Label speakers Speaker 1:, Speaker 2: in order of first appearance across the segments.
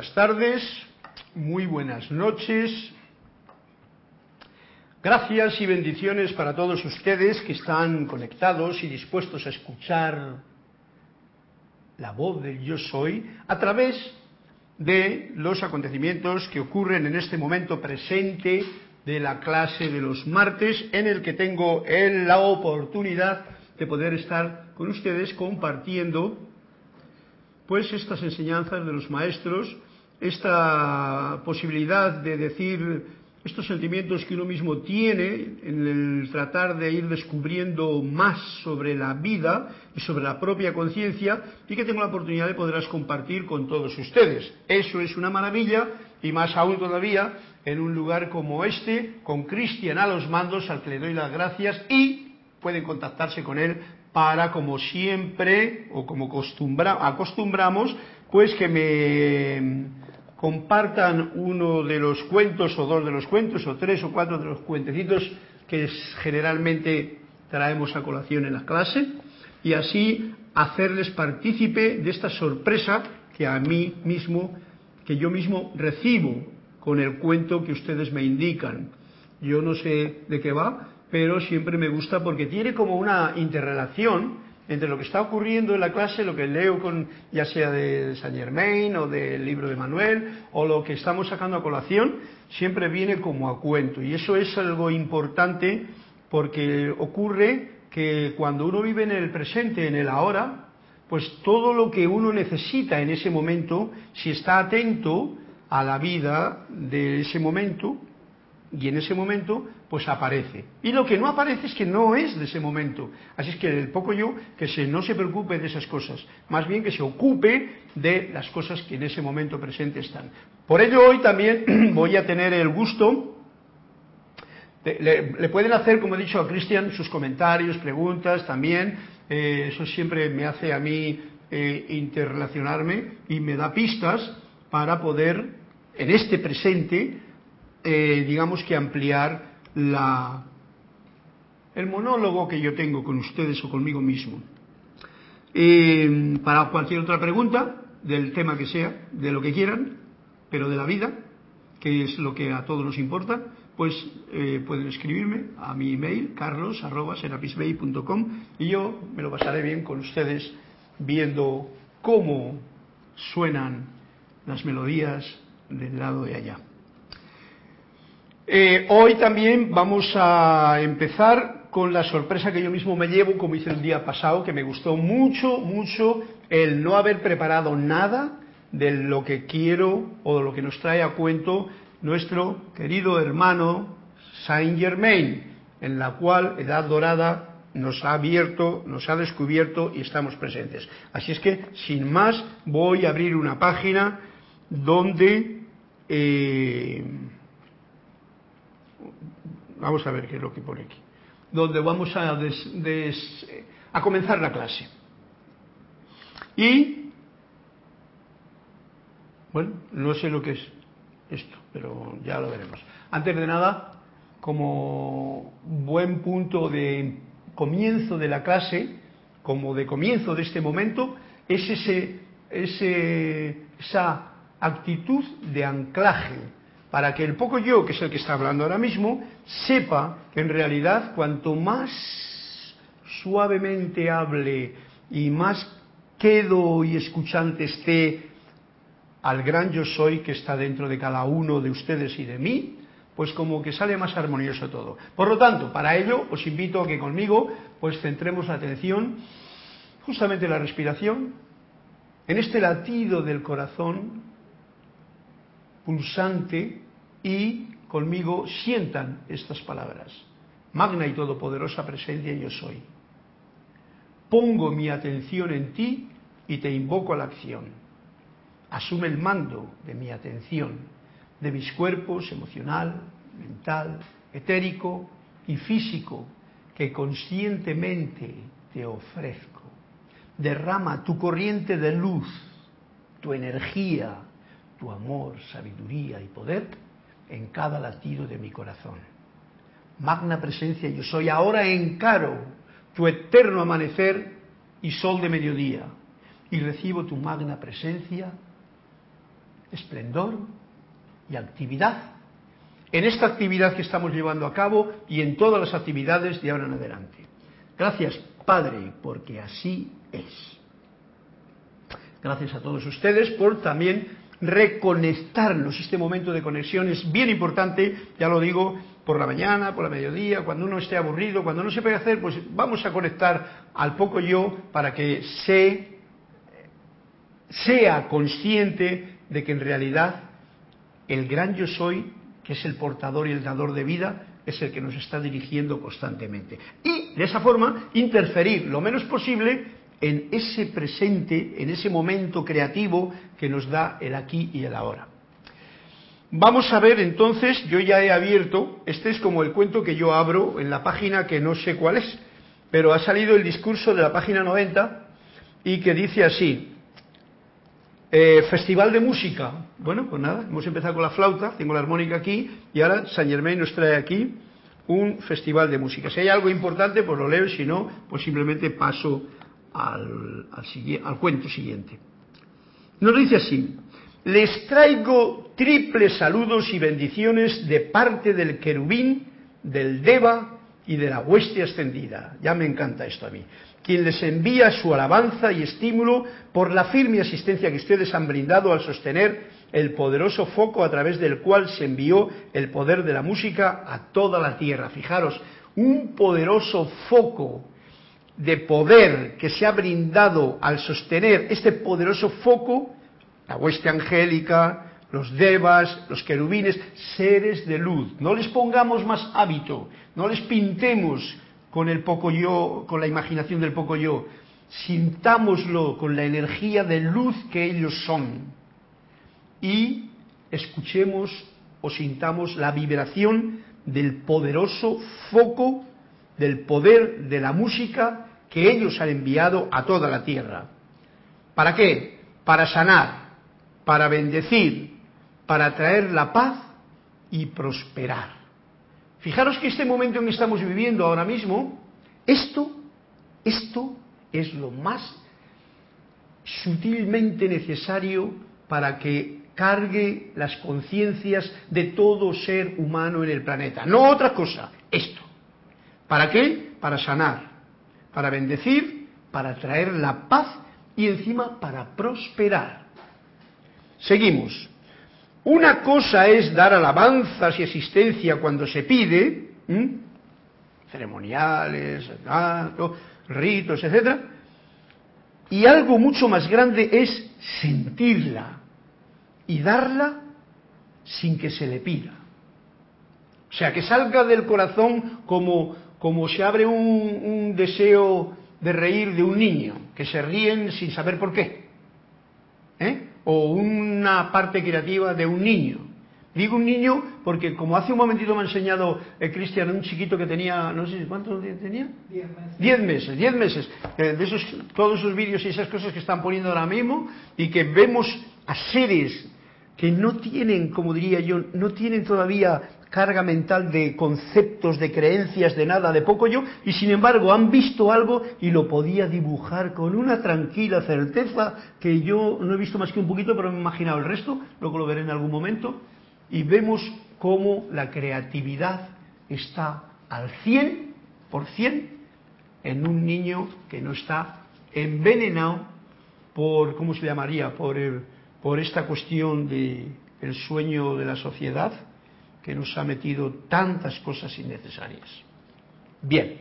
Speaker 1: Buenas tardes, muy buenas noches. Gracias y bendiciones para todos ustedes que están conectados y dispuestos a escuchar la voz del yo soy a través de los acontecimientos que ocurren en este momento presente de la clase de los martes en el que tengo la oportunidad de poder estar con ustedes compartiendo pues estas enseñanzas de los maestros, esta posibilidad de decir estos sentimientos que uno mismo tiene en el tratar de ir descubriendo más sobre la vida y sobre la propia conciencia y que tengo la oportunidad de poderlas compartir con todos ustedes. Eso es una maravilla y más aún todavía en un lugar como este, con Cristian a los mandos, al que le doy las gracias y pueden contactarse con él para, como siempre, o como acostumbramos, pues que me compartan uno de los cuentos, o dos de los cuentos, o tres o cuatro de los cuentecitos que generalmente traemos a colación en la clase, y así hacerles partícipe de esta sorpresa que a mí mismo, que yo mismo recibo con el cuento que ustedes me indican. Yo no sé de qué va, pero siempre me gusta porque tiene como una interrelación entre lo que está ocurriendo en la clase, lo que leo con ya sea de Saint Germain o del libro de Manuel o lo que estamos sacando a colación, siempre viene como a cuento. Y eso es algo importante porque ocurre que cuando uno vive en el presente, en el ahora, pues todo lo que uno necesita en ese momento, si está atento a la vida de ese momento, y en ese momento pues aparece. Y lo que no aparece es que no es de ese momento. Así es que el poco yo que se, no se preocupe de esas cosas, más bien que se ocupe de las cosas que en ese momento presente están. Por ello hoy también voy a tener el gusto, le, pueden hacer, como he dicho a Cristian, sus comentarios, preguntas también, eh, eso siempre me hace a mí eh, interrelacionarme y me da pistas para poder, en este presente, eh, digamos que ampliar la, el monólogo que yo tengo con ustedes o conmigo mismo. Eh, para cualquier otra pregunta, del tema que sea, de lo que quieran, pero de la vida, que es lo que a todos nos importa, pues eh, pueden escribirme a mi email carlos.serapisbay.com y yo me lo pasaré bien con ustedes viendo cómo suenan las melodías del lado de allá. Eh, hoy también vamos a empezar con la sorpresa que yo mismo me llevo, como hice el día pasado, que me gustó mucho, mucho el no haber preparado nada de lo que quiero o de lo que nos trae a cuento nuestro querido hermano Saint Germain, en la cual Edad Dorada nos ha abierto, nos ha descubierto y estamos presentes. Así es que, sin más, voy a abrir una página donde eh, Vamos a ver qué es lo que pone aquí. Donde vamos a, a comenzar la clase. Y, bueno, no sé lo que es esto, pero ya lo veremos. Antes de nada, como buen punto de comienzo de la clase, como de comienzo de este momento, es ese, ese, esa actitud de anclaje para que el poco yo, que es el que está hablando ahora mismo, sepa que en realidad cuanto más suavemente hable y más quedo y escuchante esté al gran yo soy que está dentro de cada uno de ustedes y de mí, pues como que sale más armonioso todo. Por lo tanto, para ello os invito a que conmigo pues centremos la atención justamente en la respiración, en este latido del corazón pulsante y conmigo sientan estas palabras. Magna y todopoderosa presencia yo soy. Pongo mi atención en ti y te invoco a la acción. Asume el mando de mi atención, de mis cuerpos emocional, mental, etérico y físico que conscientemente te ofrezco. Derrama tu corriente de luz, tu energía, tu amor, sabiduría y poder en cada latido de mi corazón. Magna presencia yo soy, ahora encaro tu eterno amanecer y sol de mediodía y recibo tu magna presencia esplendor y actividad en esta actividad que estamos llevando a cabo y en todas las actividades de ahora en adelante. Gracias, Padre, porque así es. Gracias a todos ustedes por también reconectarnos. Este momento de conexión es bien importante, ya lo digo, por la mañana, por la mediodía, cuando uno esté aburrido, cuando no se puede hacer, pues vamos a conectar al poco yo para que se, sea consciente de que en realidad el gran yo soy, que es el portador y el dador de vida, es el que nos está dirigiendo constantemente. Y de esa forma interferir lo menos posible en ese presente, en ese momento creativo que nos da el aquí y el ahora. Vamos a ver entonces, yo ya he abierto, este es como el cuento que yo abro en la página que no sé cuál es, pero ha salido el discurso de la página 90 y que dice así, eh, Festival de música. Bueno, pues nada, hemos empezado con la flauta, tengo la armónica aquí y ahora Saint Germain nos trae aquí un festival de música. Si hay algo importante, pues lo leo si no, pues simplemente paso al, al, cuento siguiente. Nos dice así, les traigo triples saludos y bendiciones de parte del querubín, del deva y de la hueste ascendida. Ya me encanta esto a mí. Quien les envía su alabanza y estímulo por la firme asistencia que ustedes han brindado al sostener el poderoso foco a través del cual se envió el poder de la música a toda la tierra. Fijaros, un poderoso foco de poder que se ha brindado al sostener este poderoso foco, la hueste angélica, los devas, los querubines, seres de luz. No les pongamos más hábito, no les pintemos con el poco yo, con la imaginación del poco yo. Sintámoslo con la energía de luz que ellos son. Y escuchemos o sintamos la vibración del poderoso foco del poder de la música que ellos han enviado a toda la tierra. ¿Para qué? Para sanar, para bendecir, para traer la paz y prosperar. Fijaros que este momento en que estamos viviendo ahora mismo, esto, esto es lo más sutilmente necesario para que cargue las conciencias de todo ser humano en el planeta. No otra cosa, esto. ¿Para qué? Para sanar, para bendecir, para traer la paz y encima para prosperar. Seguimos. Una cosa es dar alabanzas y asistencia cuando se pide, ceremoniales, ritos, etc. Y algo mucho más grande es sentirla y darla sin que se le pida. O sea, que salga del corazón como como se abre un, deseo de reír de un niño, que se ríen sin saber por qué. ¿eh? O una parte creativa de un niño. Digo un niño porque como hace un momentito me ha enseñado el Cristian, un chiquito que tenía, no sé cuántos tenía. Diez meses. Diez meses, diez meses. Eh, de esos, todos esos vídeos y esas cosas que están poniendo ahora mismo y que vemos a seres que no tienen, como diría yo, no tienen todavía carga mental de conceptos, de creencias, de nada, de poco yo, y sin embargo han visto algo y lo podía dibujar con una tranquila certeza que yo no he visto más que un poquito, pero me he imaginado el resto, luego lo veré en algún momento, y vemos cómo la creatividad está al 100% en un niño que no está envenenado por, ¿cómo se llamaría?, por, por esta cuestión de el sueño de la sociedad, que nos ha metido tantas cosas innecesarias. Bien,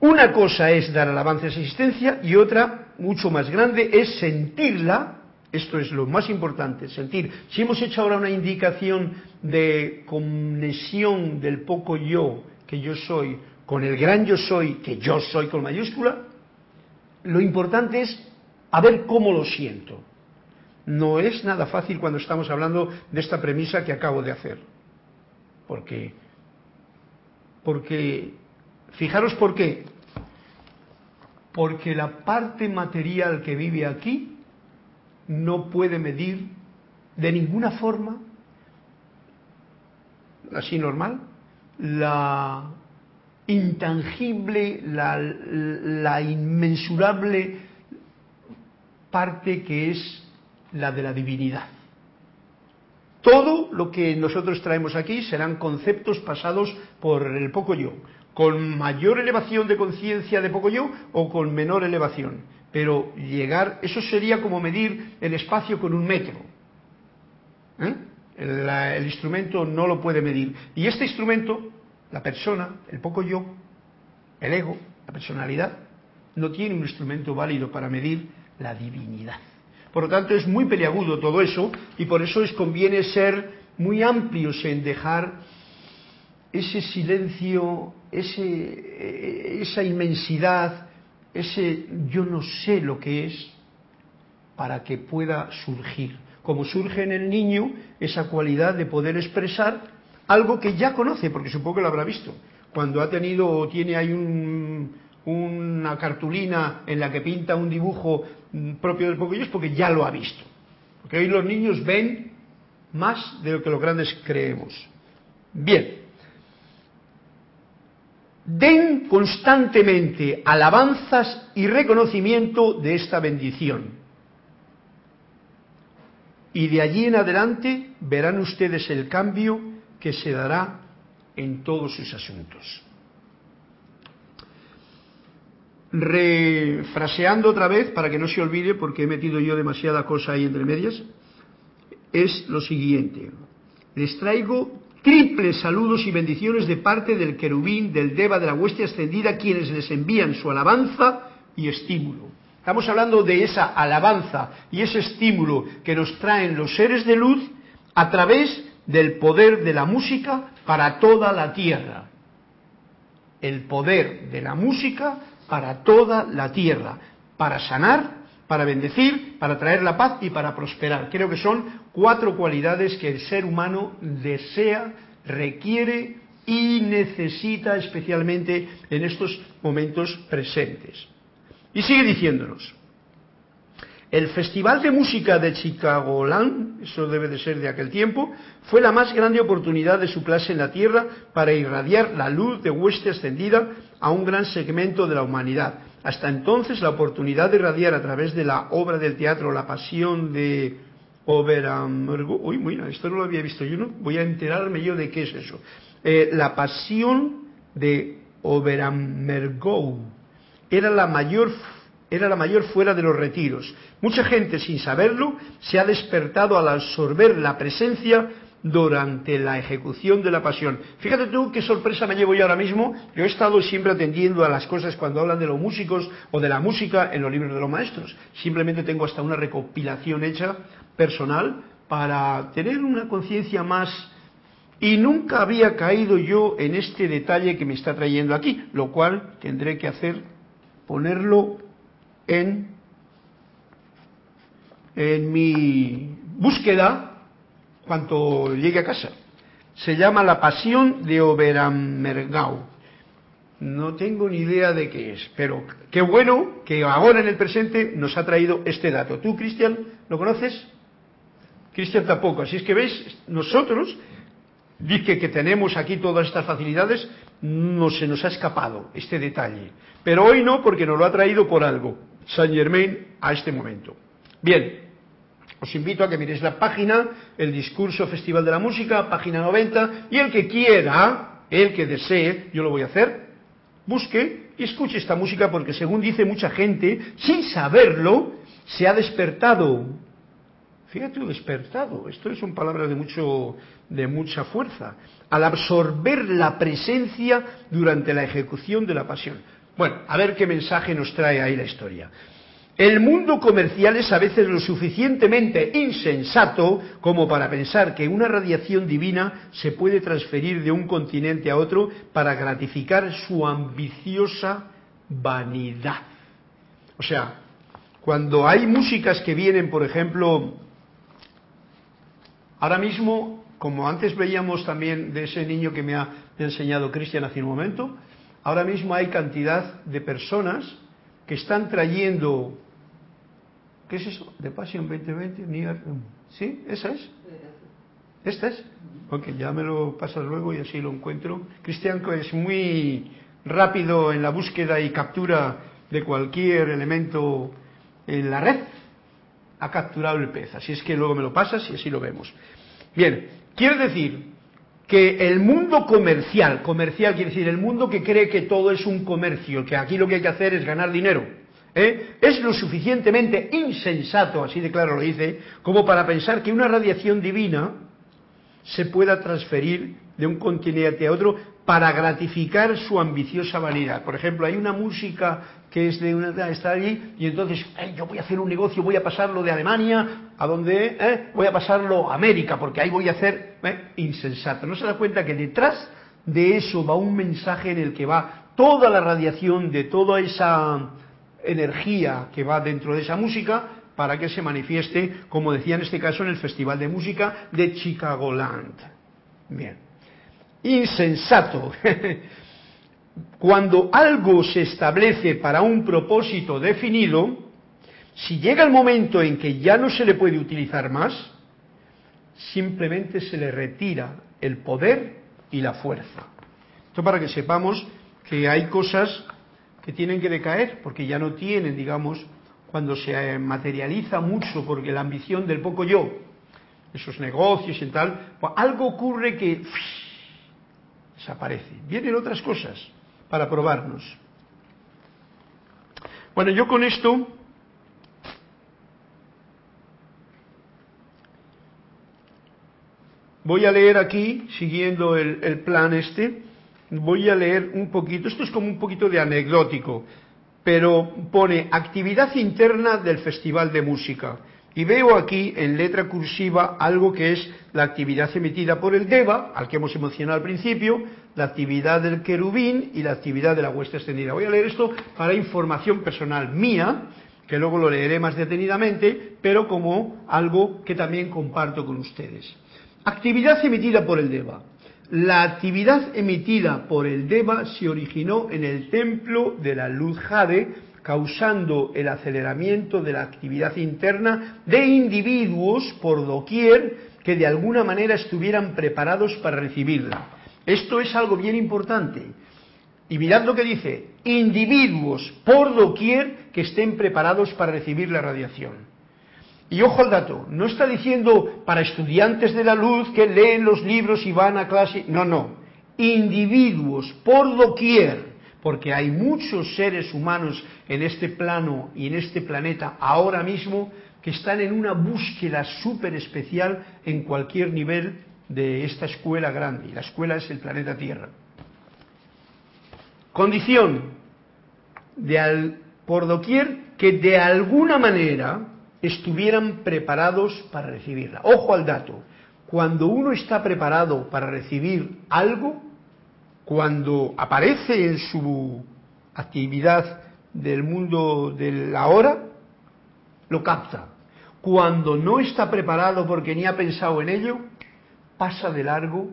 Speaker 1: una cosa es dar alabanza a esa existencia y otra, mucho más grande, es sentirla. Esto es lo más importante, sentir. Si hemos hecho ahora una indicación de conexión del poco yo que yo soy con el gran yo soy que yo soy con mayúscula, lo importante es a ver cómo lo siento. No es nada fácil cuando estamos hablando de esta premisa que acabo de hacer. Porque, porque, fijaros por qué. Porque la parte material que vive aquí no puede medir de ninguna forma, así normal, la intangible, la, la inmensurable parte que es la de la divinidad. Todo lo que nosotros traemos aquí serán conceptos pasados por el poco yo, con mayor elevación de conciencia de poco yo o con menor elevación. Pero llegar, eso sería como medir el espacio con un metro. ¿Eh? el, instrumento no lo puede medir. Y este instrumento, la persona, el poco yo, el ego, la personalidad, no tiene un instrumento válido para medir la divinidad. Por lo tanto, es muy peliagudo todo eso y por eso es conviene ser muy amplios en dejar ese silencio, ese, esa inmensidad, ese yo no sé lo que es, para que pueda surgir como surge en el niño esa cualidad de poder expresar algo que ya conoce, porque supongo que lo habrá visto. Cuando ha tenido o tiene ahí una cartulina en la que pinta un dibujo mm, propio del poquillo, es porque ya lo ha visto. Porque hoy los niños ven más de lo que los grandes creemos. Bien. Den constantemente alabanzas y reconocimiento de esta bendición y de allí en adelante verán ustedes el cambio que se dará en todos sus asuntos. Refraseando otra vez, para que no se olvide, porque he metido yo demasiada cosa ahí entre medias, es lo siguiente. Les traigo triples saludos y bendiciones de parte del querubín, del deva, de la hueste ascendida, quienes les envían su alabanza y estímulo. Estamos hablando de esa alabanza y ese estímulo que nos traen los seres de luz a través del poder de la música para toda la tierra. El poder de la música para toda la tierra, para sanar, para bendecir, para traer la paz y para prosperar. Creo que son cuatro cualidades que el ser humano desea, requiere y necesita especialmente en estos momentos presentes. Y sigue diciéndonos, el Festival de Música de Chicagoland, eso debe de ser de aquel tiempo, fue la más grande oportunidad de su clase en la Tierra para irradiar la luz de hueste ascendida a un gran segmento de la humanidad. Hasta entonces la oportunidad de irradiar a través de la obra del teatro La Pasión de Oberammergau, uy, mira, esto no lo había visto yo, ¿no? Voy a enterarme yo de qué es eso. Eh, la Pasión de Oberammergau era la mayor era la mayor fuera de los retiros. Mucha gente, sin saberlo, se ha despertado al absorber la presencia durante la ejecución de la pasión. Fíjate tú qué sorpresa me llevo yo ahora mismo. Yo he estado siempre atendiendo a las cosas cuando hablan de los músicos o de la música en los libros de los maestros. Simplemente tengo hasta una recopilación hecha personal para tener una conciencia más y nunca había caído yo en este detalle que me está trayendo aquí, lo cual tendré que hacer ponerlo en, en mi búsqueda cuando llegue a casa. Se llama La Pasión de Oberammergau. No tengo ni idea de qué es, pero qué bueno que ahora en el presente nos ha traído este dato. ¿Tú, Cristian, lo conoces? Cristian tampoco. Así es que veis, nosotros, dice que tenemos aquí todas estas facilidades, no se nos ha escapado este detalle. Pero hoy no, porque nos lo ha traído por algo, Saint Germain, a este momento. Bien, os invito a que miréis la página, el discurso Festival de la Música, página 90, y el que quiera, el que desee, yo lo voy a hacer, busque y escuche esta música porque según dice mucha gente, sin saberlo, se ha despertado. Fíjate, despertado. Esto son palabras de, mucho, de mucha fuerza. Al absorber la presencia durante la ejecución de la pasión. Bueno, a ver qué mensaje nos trae ahí la historia. El mundo comercial es a veces lo suficientemente insensato como para pensar que una radiación divina se puede transferir de un continente a otro para gratificar su ambiciosa vanidad. O sea, cuando hay músicas que vienen, por ejemplo, ahora mismo, como antes veíamos también de ese niño que me ha enseñado Cristian hace un momento, Ahora mismo hay cantidad de personas que están trayendo, ¿qué es eso? De Passion 2020, ¿sí? ¿Esa es? ¿Esta es? Ok, ya me lo pasas luego y así lo encuentro. Cristian es muy rápido en la búsqueda y captura de cualquier elemento en la red. ha capturado el pez. Así es que luego me lo pasas y así lo vemos. Bien, quiero decir que el mundo comercial, comercial quiere decir el mundo que cree que todo es un comercio, que aquí lo que hay que hacer es ganar dinero, ¿eh? es lo suficientemente insensato, así de claro lo dice, como para pensar que una radiación divina se pueda transferir de un continente a otro para gratificar su ambiciosa vanidad. Por ejemplo, hay una música que es de una está allí y entonces yo voy a hacer un negocio, voy a pasarlo de Alemania a donde ¿Eh? voy a pasarlo a América porque ahí voy a hacer ¿eh? insensato. No se da cuenta que detrás de eso va un mensaje en el que va toda la radiación de toda esa energía que va dentro de esa música para que se manifieste, como decía en este caso, en el Festival de Música de Chicagoland. Bien. Insensato. Cuando algo se establece para un propósito definido, si llega el momento en que ya no se le puede utilizar más, simplemente se le retira el poder y la fuerza. Esto para que sepamos que hay cosas que tienen que decaer, porque ya no tienen, digamos, cuando se materializa mucho, porque la ambición del poco yo, esos negocios y tal, pues algo ocurre que desaparece. Vienen otras cosas para probarnos. Bueno, yo con esto voy a leer aquí, siguiendo el plan este, voy a leer un poquito, esto es como un poquito de anecdótico, pero pone actividad interna del Festival de Música. Y veo aquí en letra cursiva algo que es la actividad emitida por el DEVA, al que hemos mencionado al principio, la actividad del querubín y la actividad de la huesta extendida. Voy a leer esto para información personal mía, que luego lo leeré más detenidamente, pero como algo que también comparto con ustedes. Actividad emitida por el DEVA. La actividad emitida por el Deva se originó en el templo de la luz Jade, causando el aceleramiento de la actividad interna de individuos por doquier que de alguna manera estuvieran preparados para recibirla. Esto es algo bien importante. Y mirad lo que dice, individuos por doquier que estén preparados para recibir la radiación. Y ojo al dato, no está diciendo para estudiantes de la luz que leen los libros y van a clase, no, no, individuos por doquier, porque hay muchos seres humanos en este plano y en este planeta ahora mismo que están en una búsqueda súper especial en cualquier nivel de esta escuela grande, y la escuela es el planeta Tierra. Condición de al, por doquier que de alguna manera estuvieran preparados para recibirla. Ojo al dato, cuando uno está preparado para recibir algo, cuando aparece en su actividad del mundo de la hora, lo capta. Cuando no está preparado porque ni ha pensado en ello, pasa de largo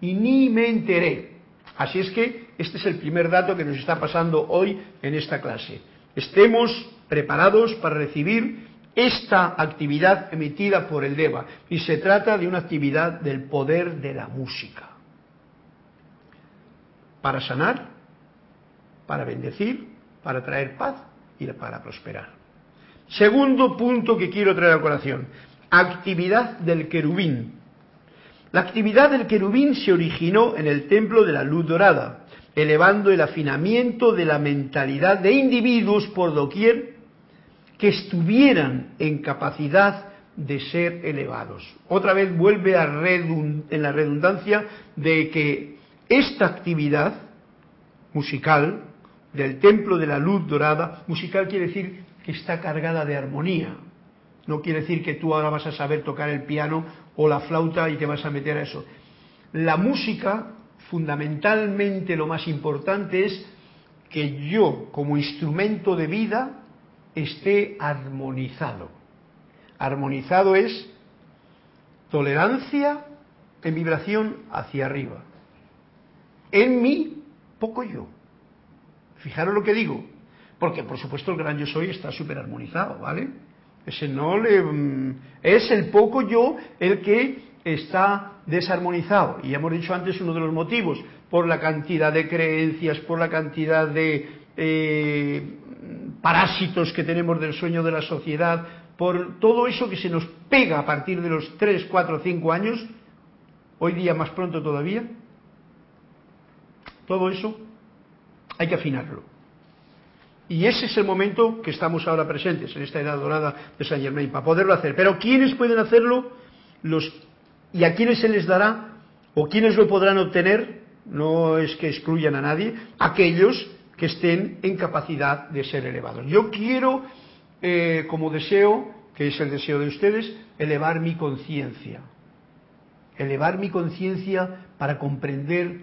Speaker 1: y ni me enteré. Así es que este es el primer dato que nos está pasando hoy en esta clase. Estemos preparados para recibir esta actividad emitida por el Deva y se trata de una actividad del poder de la música. Para sanar, para bendecir, para traer paz y para prosperar. Segundo punto que quiero traer a colación, actividad del querubín. La actividad del querubín se originó en el templo de la luz dorada, elevando el afinamiento de la mentalidad de individuos por doquier que estuvieran en capacidad de ser elevados. Otra vez vuelve a en la redundancia de que esta actividad musical del templo de la luz dorada, musical quiere decir que está cargada de armonía. No quiere decir que tú ahora vas a saber tocar el piano o la flauta y te vas a meter a eso. La música, fundamentalmente lo más importante es que yo, como instrumento de vida, esté armonizado. Armonizado es tolerancia en vibración hacia arriba. En mí, poco yo. Fijaros lo que digo. Porque, por supuesto, el gran yo soy está súper armonizado, ¿vale? Ese no le. Mm, es el poco yo el que está desarmonizado. Y hemos dicho antes uno de los motivos, por la cantidad de creencias, por la cantidad de eh, parásitos que tenemos del sueño de la sociedad, por todo eso que se nos pega a partir de los 3, 4, 5 años, hoy día más pronto todavía, todo eso hay que afinarlo. Y ese es el momento que estamos ahora presentes en esta edad dorada de Saint Germain, para poderlo hacer. Pero ¿quiénes pueden hacerlo? Los, ¿Y a quiénes se les dará? ¿O quiénes lo podrán obtener? No es que excluyan a nadie. Aquellos que estén en capacidad de ser elevados. Yo quiero, eh, como deseo, que es el deseo de ustedes, elevar mi conciencia. Elevar mi conciencia para comprender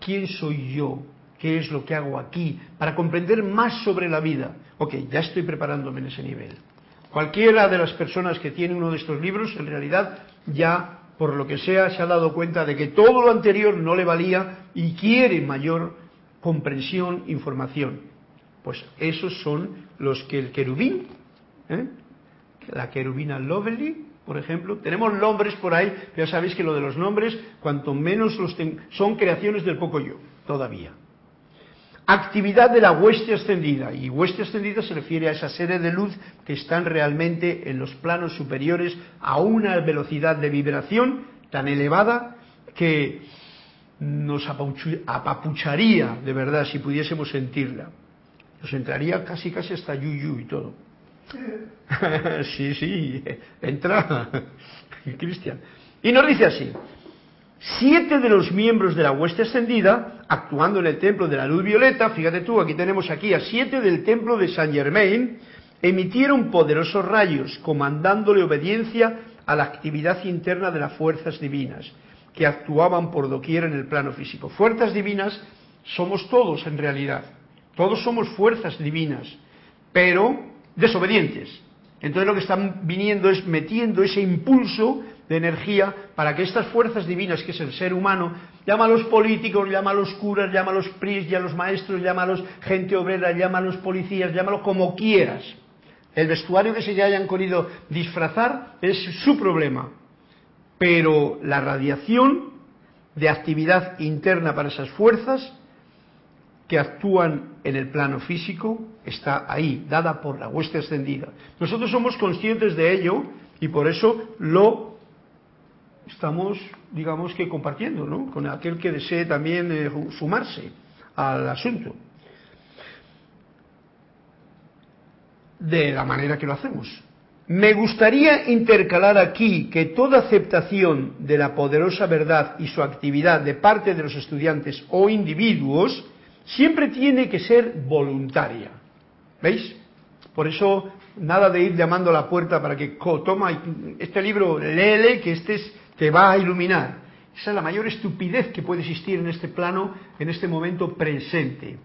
Speaker 1: quién soy yo, qué es lo que hago aquí, para comprender más sobre la vida. Ok, ya estoy preparándome en ese nivel. Cualquiera de las personas que tiene uno de estos libros, en realidad, ya, por lo que sea, se ha dado cuenta de que todo lo anterior no le valía y quiere mayor comprensión, información. Pues esos son los que el querubín, ¿eh? la querubina Lovely, por ejemplo, tenemos nombres por ahí, ya sabéis que lo de los nombres, cuanto menos los son creaciones del poco yo, todavía. Actividad de la hueste ascendida, y hueste ascendida se refiere a esa serie de luz que están realmente en los planos superiores a una velocidad de vibración tan elevada que nos apapucharía de verdad si pudiésemos sentirla. Nos entraría casi casi hasta yuyu y todo. sí, sí, entra, Cristian. Y nos dice así, siete de los miembros de la hueste ascendida, actuando en el templo de la luz violeta, fíjate tú, aquí tenemos aquí a siete del templo de Saint Germain, emitieron poderosos rayos, comandándole obediencia a la actividad interna de las fuerzas divinas que actuaban por doquier en el plano físico. Fuerzas divinas somos todos en realidad. Todos somos fuerzas divinas, pero desobedientes. Entonces lo que están viniendo es metiendo ese impulso de energía para que estas fuerzas divinas, que es el ser humano, llámalos políticos, llámalos curas, llámalos pris, llámalos maestros, llámalos gente obrera, llámalos policías, llámalos como quieras. El vestuario que se hayan querido disfrazar es su problema pero la radiación de actividad interna para esas fuerzas que actúan en el plano físico está ahí, dada por la hueste extendida. Nosotros somos conscientes de ello y por eso lo estamos, digamos que compartiendo, ¿no? Con aquel que desee también eh, sumarse al asunto. De la manera que lo hacemos. Me gustaría intercalar aquí que toda aceptación de la poderosa verdad y su actividad de parte de los estudiantes o individuos siempre tiene que ser voluntaria. ¿Veis? Por eso nada de ir llamando a la puerta para que toma este libro, léele, que este te va a iluminar. Esa es la mayor estupidez que puede existir en este plano, en este momento presente.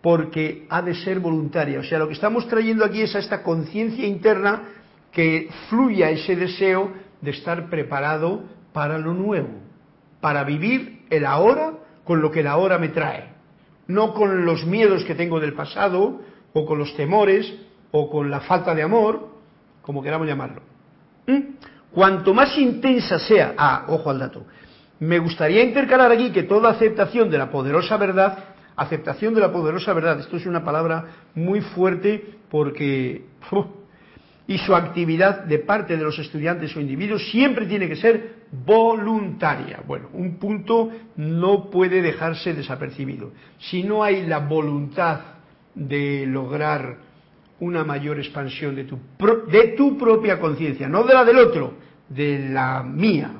Speaker 1: Porque ha de ser voluntaria. O sea, lo que estamos trayendo aquí es a esta conciencia interna que fluya ese deseo de estar preparado para lo nuevo, para vivir el ahora con lo que el ahora me trae, no con los miedos que tengo del pasado, o con los temores, o con la falta de amor, como queramos llamarlo. ¿Mm? Cuanto más intensa sea, ah, ojo al dato, me gustaría intercalar aquí que toda aceptación de la poderosa verdad, aceptación de la poderosa verdad, esto es una palabra muy fuerte porque y su actividad de parte de los estudiantes o individuos siempre tiene que ser voluntaria. Bueno, un punto no puede dejarse desapercibido. Si no hay la voluntad de lograr una mayor expansión de tu, de tu propia conciencia, no de la del otro, de la mía,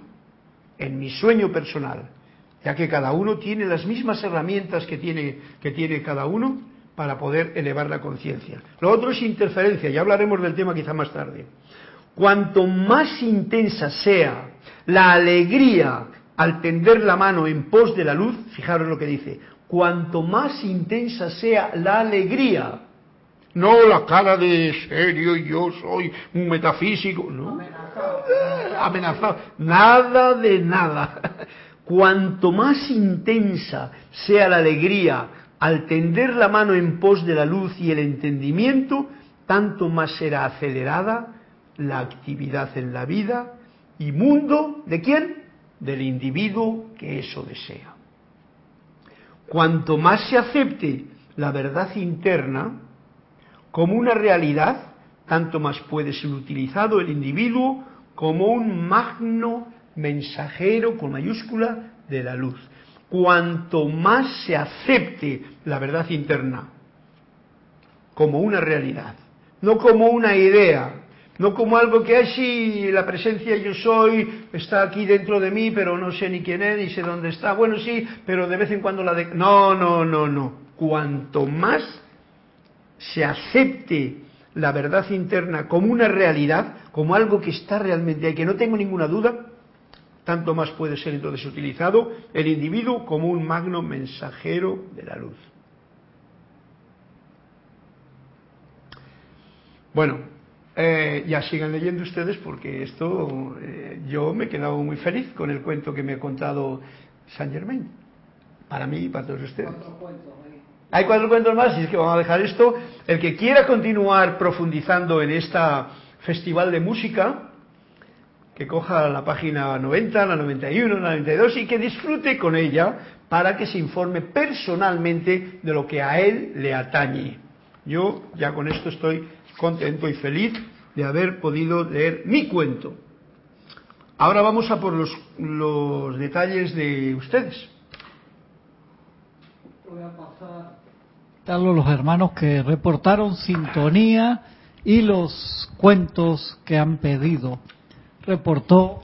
Speaker 1: en mi sueño personal, ya que cada uno tiene las mismas herramientas que tiene, que tiene cada uno, para poder elevar la conciencia. Lo otro es interferencia, ya hablaremos del tema quizá más tarde. Cuanto más intensa sea la alegría al tender la mano en pos de la luz, fijaros lo que dice, cuanto más intensa sea la alegría, no la cara de serio, yo soy un metafísico, no, amenazado, nada de nada. Cuanto más intensa sea la alegría al tender la mano en pos de la luz y el entendimiento, tanto más será acelerada la actividad en la vida y mundo de quién? Del individuo que eso desea. Cuanto más se acepte la verdad interna como una realidad, tanto más puede ser utilizado el individuo como un magno mensajero con mayúscula de la luz. Cuanto más se acepte la verdad interna como una realidad, no como una idea, no como algo que sí, la presencia yo soy está aquí dentro de mí, pero no sé ni quién es, ni sé dónde está. Bueno, sí, pero de vez en cuando la de... No, no, no, no. Cuanto más se acepte la verdad interna como una realidad, como algo que está realmente ahí, que no tengo ninguna duda, tanto más puede ser entonces utilizado el individuo como un magno mensajero de la luz. Bueno, eh, ya sigan leyendo ustedes porque esto eh, yo me he quedado muy feliz con el cuento que me ha contado Saint Germain. Para mí y para todos ustedes. Hay cuatro cuentos más y es que vamos a dejar esto. El que quiera continuar profundizando en esta festival de música, que coja la página 90, la 91, la 92 y que disfrute con ella para que se informe personalmente de lo que a él le atañe. Yo ya con esto estoy contento y feliz de haber podido leer mi cuento. Ahora vamos a por los, los detalles de ustedes.
Speaker 2: Voy a pasar los hermanos que reportaron sintonía y los cuentos que han pedido. Reportó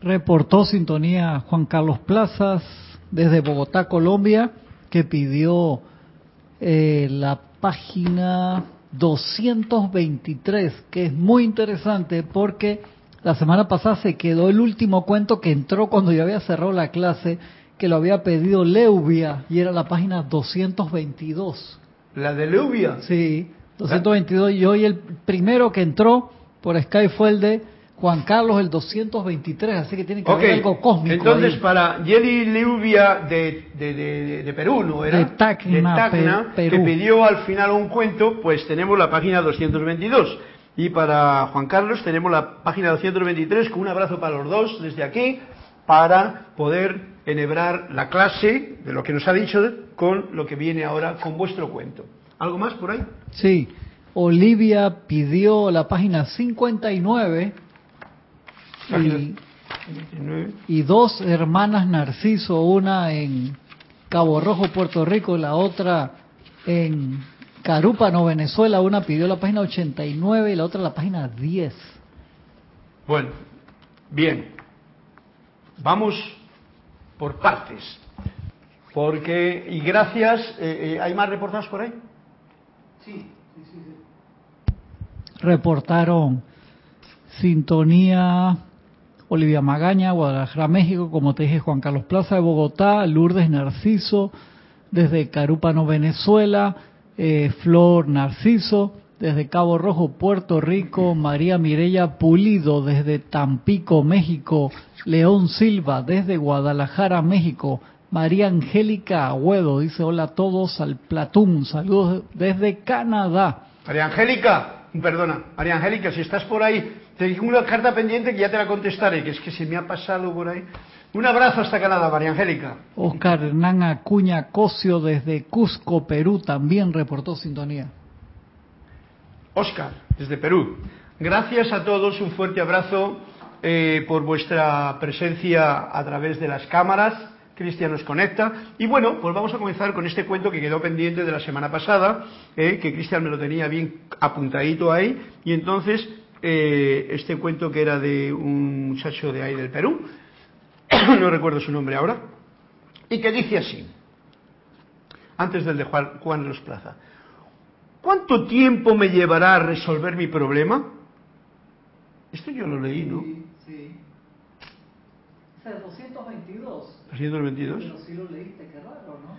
Speaker 2: reportó sintonía Juan Carlos Plazas desde Bogotá, Colombia que pidió eh, la página 223, que es muy interesante porque la semana pasada se quedó el último cuento que entró cuando yo había cerrado la clase, que lo había pedido Leuvia, y era la página 222.
Speaker 1: ¿La de Leuvia?
Speaker 2: Sí, 222, y hoy el primero que entró por Sky fue el de Juan Carlos el 223, así que tiene que haber algo cósmico.
Speaker 1: Entonces, para Yeli Liubia de, de, de, Perú, ¿no era?
Speaker 2: De Tacna,
Speaker 1: que pidió al final un cuento, pues tenemos la página 222. Y para Juan Carlos tenemos la página 223 con un abrazo para los dos desde aquí para poder enhebrar la clase de lo que nos ha dicho con lo que viene ahora con vuestro cuento. ¿Algo más por ahí?
Speaker 2: Sí. Olivia pidió la página 59 y, dos hermanas Narciso, una en Cabo Rojo, Puerto Rico, y la otra en Carúpano, Venezuela. Una pidió la página 89 y la otra la página 10.
Speaker 1: Bueno, bien. Vamos por partes. Porque, y gracias, eh, eh, ¿hay más reportados por ahí?
Speaker 2: Sí, sí, sí. Reportaron sintonía Olivia Magaña, Guadalajara, México, como te dije, Juan Carlos Plaza de Bogotá, Lourdes Narciso, desde Carúpano, Venezuela, eh, Flor Narciso, desde Cabo Rojo, Puerto Rico, María Mirella Pulido, desde Tampico, México, León Silva, desde Guadalajara, México, María Angélica Agüedo, dice hola a todos al Platún, saludos desde Canadá.
Speaker 1: María Angélica, perdona, María Angélica, si estás por ahí, te digo una carta pendiente que ya te la contestaré, que es que se me ha pasado por ahí. Un abrazo hasta Canadá, María Angélica.
Speaker 2: Oscar Hernán Acuña Cosio desde Cusco, Perú, también reportó sintonía.
Speaker 1: Oscar, desde Perú. Gracias a todos, un fuerte abrazo eh, por vuestra presencia a través de las cámaras. Cristian nos conecta. Y bueno, pues vamos a comenzar con este cuento que quedó pendiente de la semana pasada, eh, que Cristian me lo tenía bien apuntadito ahí. Y entonces eh, este cuento que era de un muchacho de ahí del Perú, no recuerdo su nombre ahora, y que dice así, antes del de Juan, Juan Los Plaza, ¿cuánto tiempo me llevará a resolver mi problema? Esto yo lo leí, ¿no? Sí, sí.
Speaker 2: O 222.
Speaker 1: 222.
Speaker 2: Pero si lo leíste, qué raro, ¿no?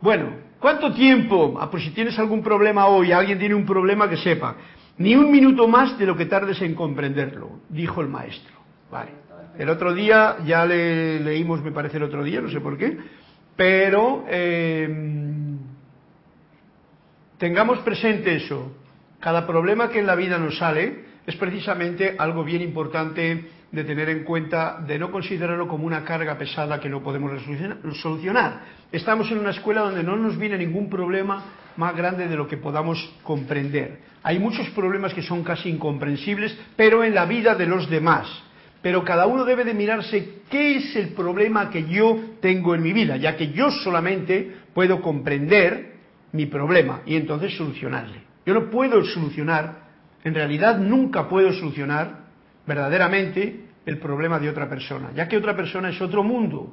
Speaker 1: Bueno, ¿cuánto tiempo? Ah, pues si tienes algún problema hoy, alguien tiene un problema que sepa. Ni un minuto más de lo que tardes en comprenderlo, dijo el maestro. Vale. El otro día, ya le leímos, me parece el otro día, no sé por qué, pero em, tengamos presente eso. Cada problema que en la vida nos sale es precisamente algo bien importante de tener en cuenta, de no considerarlo como una carga pesada que no podemos solucionar. Estamos en una escuela donde no nos viene ningún problema más grande de lo que podamos comprender. Hay muchos problemas que son casi incomprensibles, pero en la vida de los demás. Pero cada uno debe de mirarse qué es el problema que yo tengo en mi vida, ya que yo solamente puedo comprender mi problema y entonces solucionarle. Yo no puedo solucionar, en realidad nunca puedo solucionar verdaderamente el problema de otra persona, ya que otra persona es otro mundo,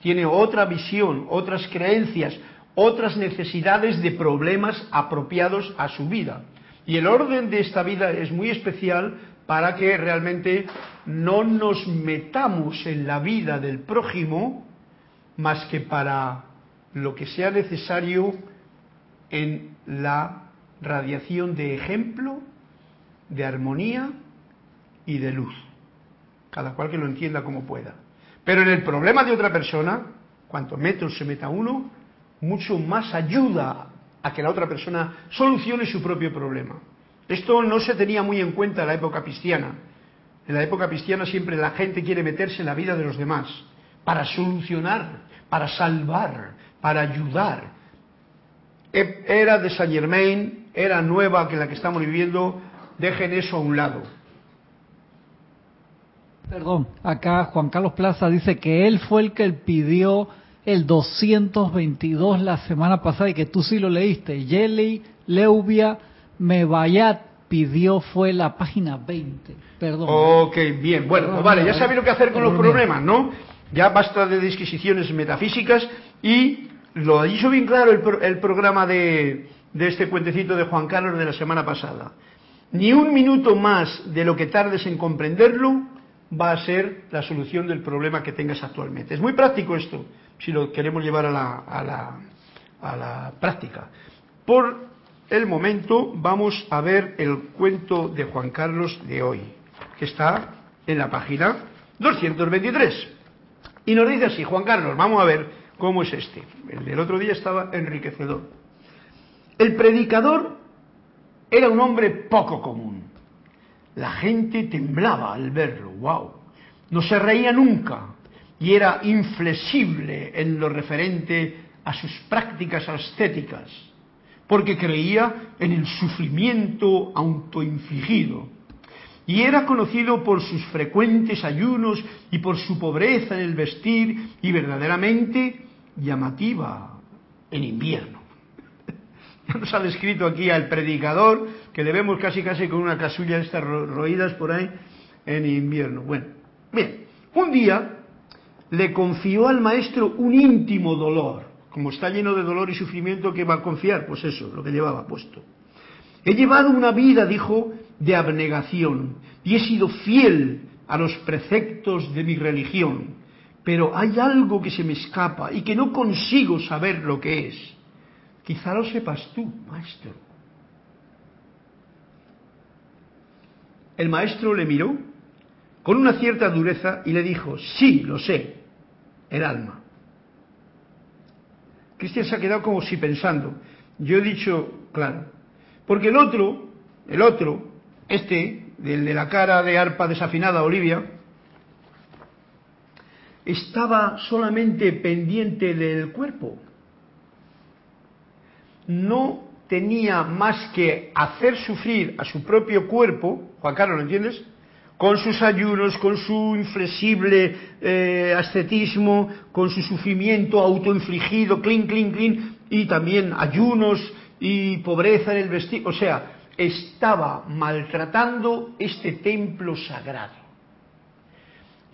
Speaker 1: tiene otra visión, otras creencias, otras necesidades de problemas apropiados a su vida. Y el orden de esta vida es muy especial para que realmente no nos metamos en la vida del prójimo más que para lo que sea necesario en la radiación de ejemplo, de armonía y de luz. Cada cual que lo entienda como pueda. Pero en el problema de otra persona, cuanto metros se meta uno, mucho más ayuda a que la otra persona solucione su propio problema. Esto no se tenía muy en cuenta en la época cristiana. En la época cristiana siempre la gente quiere meterse en la vida de los demás para solucionar, para salvar, para ayudar. E, era de Saint Germain, era nueva que la que estamos viviendo, dejen eso a un lado.
Speaker 2: Perdón, acá Juan Carlos Plaza dice que él fue el que pidió el 222 la semana pasada y que tú sí lo leíste. Yeli Leubia Mebayat pidió fue la página 20. Perdón.
Speaker 1: Ok, bien. Bueno, pues vale, ya sabéis lo que hacer con los problemas, ¿no? Ya basta de disquisiciones metafísicas y lo dicho bien claro el, programa de, de este cuentecito de Juan Carlos de la semana pasada. Ni un minuto más de lo que tardes en comprenderlo va a ser la solución del problema que tengas actualmente. Es muy práctico esto si lo queremos llevar a la, a la, a la práctica. Por el momento vamos a ver el cuento de Juan Carlos de hoy, que está en la página 223. Y nos dice así, Juan Carlos, vamos a ver cómo es este. El del otro día estaba enriquecedor. El predicador era un hombre poco común. La gente temblaba al verlo, wow. No se reía nunca, y era inflexible en lo referente a sus prácticas ascéticas, porque creía en el sufrimiento autoinfligido. Y era conocido por sus frecuentes ayunos y por su pobreza en el vestir y verdaderamente llamativa en invierno. Nos ha descrito aquí al predicador, que le vemos casi casi con una casulla de estas roídas por ahí en invierno. Bueno, bien, un día le confió al maestro un íntimo dolor. Como está lleno de dolor y sufrimiento, ¿qué va a confiar? Pues eso, lo que llevaba puesto. He llevado una vida, dijo, de abnegación y he sido fiel a los preceptos de mi religión, pero hay algo que se me escapa y que no consigo saber lo que es. Quizá lo sepas tú, maestro. El maestro le miró con una cierta dureza y le dijo, sí, lo sé, el alma. Cristian se ha quedado como si pensando. Yo he dicho, claro, porque el otro, el otro, este, el de la cara de arpa desafinada, Olivia, estaba solamente pendiente del cuerpo. No tenía más que hacer sufrir a su propio cuerpo, Juan Carlos, ¿lo entiendes? con sus ayunos, con su inflexible eh, ascetismo, con su sufrimiento autoinfligido, clean, clean, clean, y también ayunos y pobreza en el vestido. O sea, estaba maltratando este templo sagrado.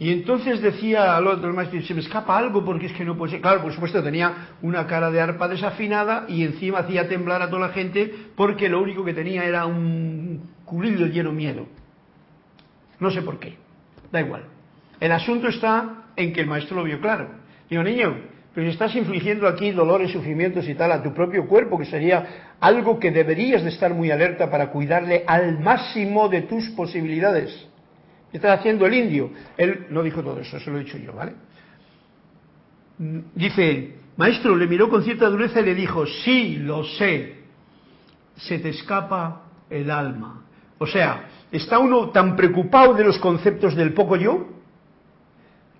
Speaker 1: Y entonces decía al otro maestro, se me escapa algo porque es que no puede ser. Claro, por supuesto, tenía una cara de arpa desafinada y encima hacía temblar a toda la gente porque lo único que tenía era un culillo lleno de miedo. No sé por qué. Da igual. El asunto está en que el maestro lo vio claro. Digo, niño, pero estás infligiendo aquí dolores, sufrimientos y tal a tu propio cuerpo, que sería algo que deberías de estar muy alerta para cuidarle al máximo de tus posibilidades. Estás haciendo el indio. Él no dijo todo eso, eso lo he dicho yo, ¿vale? Dice, maestro, le miró con cierta dureza y le dijo, sí, lo sé, se te escapa el alma. O sea, está uno tan preocupado de los conceptos del poco yo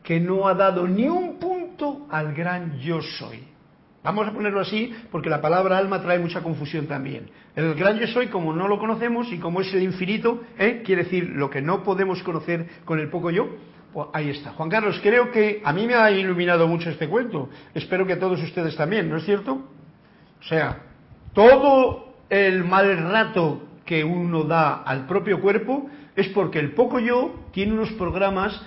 Speaker 1: que no ha dado ni un punto al gran yo soy. Vamos a ponerlo así porque la palabra alma trae mucha confusión también. El gran yo soy, como no lo conocemos y como es el infinito, ¿eh? quiere decir lo que no podemos conocer con el poco yo, pues ahí está. Juan Carlos, creo que a mí me ha iluminado mucho este cuento. Espero que a todos ustedes también, ¿no es cierto? O sea, todo el mal rato que uno da al propio cuerpo es porque el poco yo tiene unos programas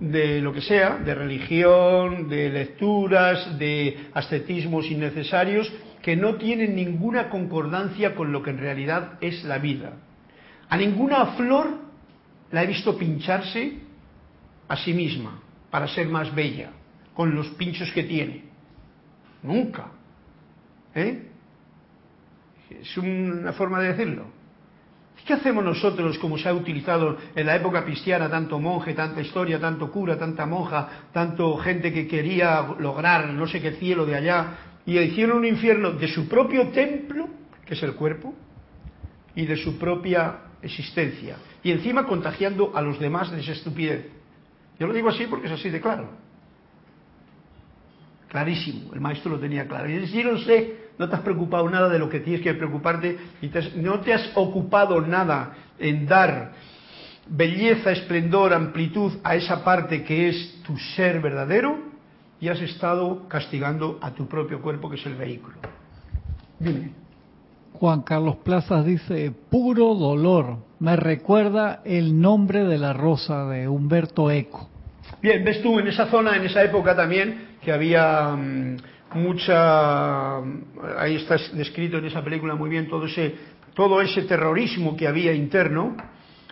Speaker 1: de lo que sea, de religión, de lecturas, de ascetismos innecesarios, que no tienen ninguna concordancia con lo que en realidad es la vida. A ninguna flor la he visto pincharse a sí misma para ser más bella, con los pinchos que tiene. Nunca. ¿Eh? Es una forma de decirlo. ¿Qué hacemos nosotros, como se ha utilizado en la época cristiana, tanto monje, tanta historia, tanto cura, tanta monja, tanto gente que quería lograr no sé qué cielo de allá, y hicieron un infierno de su propio templo, que es el cuerpo, y de su propia existencia, y encima contagiando a los demás de esa estupidez. Yo lo digo así porque es así de claro. Clarísimo, el maestro lo tenía claro. Y yo no te has preocupado nada de lo que tienes que preocuparte y no te has ocupado nada en dar belleza, esplendor, amplitud a esa parte que es tu ser verdadero y has estado castigando a tu propio cuerpo que es el vehículo. Dime.
Speaker 2: Juan Carlos Plazas dice, puro dolor, me recuerda el nombre de la rosa de Humberto Eco.
Speaker 1: Bien, ves tú en esa zona, en esa época también, que había... Mm, mucha ahí está descrito en esa película muy bien todo ese todo ese terrorismo que había interno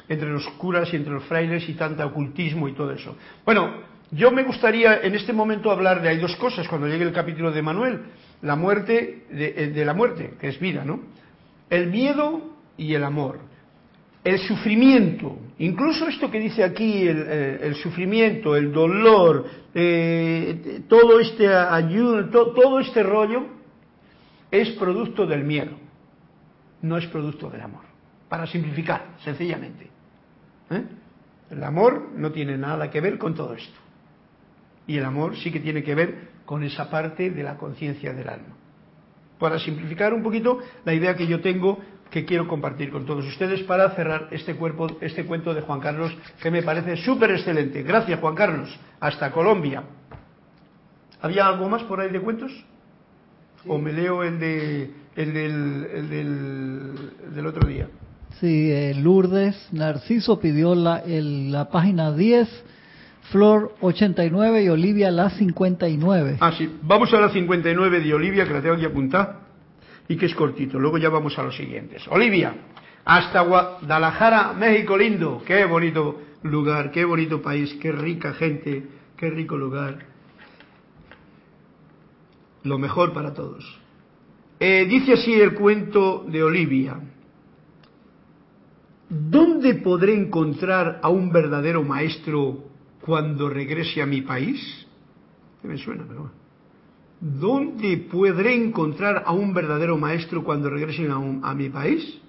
Speaker 1: entre los curas y entre los frailes y tanta ocultismo y todo eso. Bueno, yo me gustaría en este momento hablar de hay dos cosas cuando llegue el capítulo de Manuel, la muerte de, de la muerte, que es vida, ¿no? El miedo y el amor el sufrimiento, incluso esto que dice aquí, el, sufrimiento, el dolor, eh, todo este ayuno, todo este rollo, es producto del miedo, no es producto del amor. Para simplificar, sencillamente. ¿eh? El amor no tiene nada que ver con todo esto. Y el amor sí que tiene que ver con esa parte de la conciencia del alma. Para simplificar un poquito la idea que yo tengo que quiero compartir con todos ustedes para cerrar este, cuerpo, este cuento de Juan Carlos que me parece súper excelente. Gracias Juan Carlos. Hasta Colombia. ¿Había algo más por ahí de cuentos? ¿O me leo el, de, el, del, el del, del otro día?
Speaker 2: Sí, eh, Lourdes Narciso pidió la, la página 10, Flor 89 y Olivia la 59.
Speaker 1: Ah, sí. Vamos a la 59 de Olivia, que la tengo aquí apuntada y que es cortito. Luego ya vamos a los siguientes. Olivia, hasta Guadalajara, México lindo. Qué bonito lugar, qué bonito país, qué rica gente, qué rico lugar. Lo mejor para todos. Eh, dice así el cuento de Olivia. ¿Dónde podré encontrar a un verdadero maestro cuando regrese a mi país? Que me suena, pero ¿Dónde podré encontrar a un verdadero maestro cuando regresen a, mi país?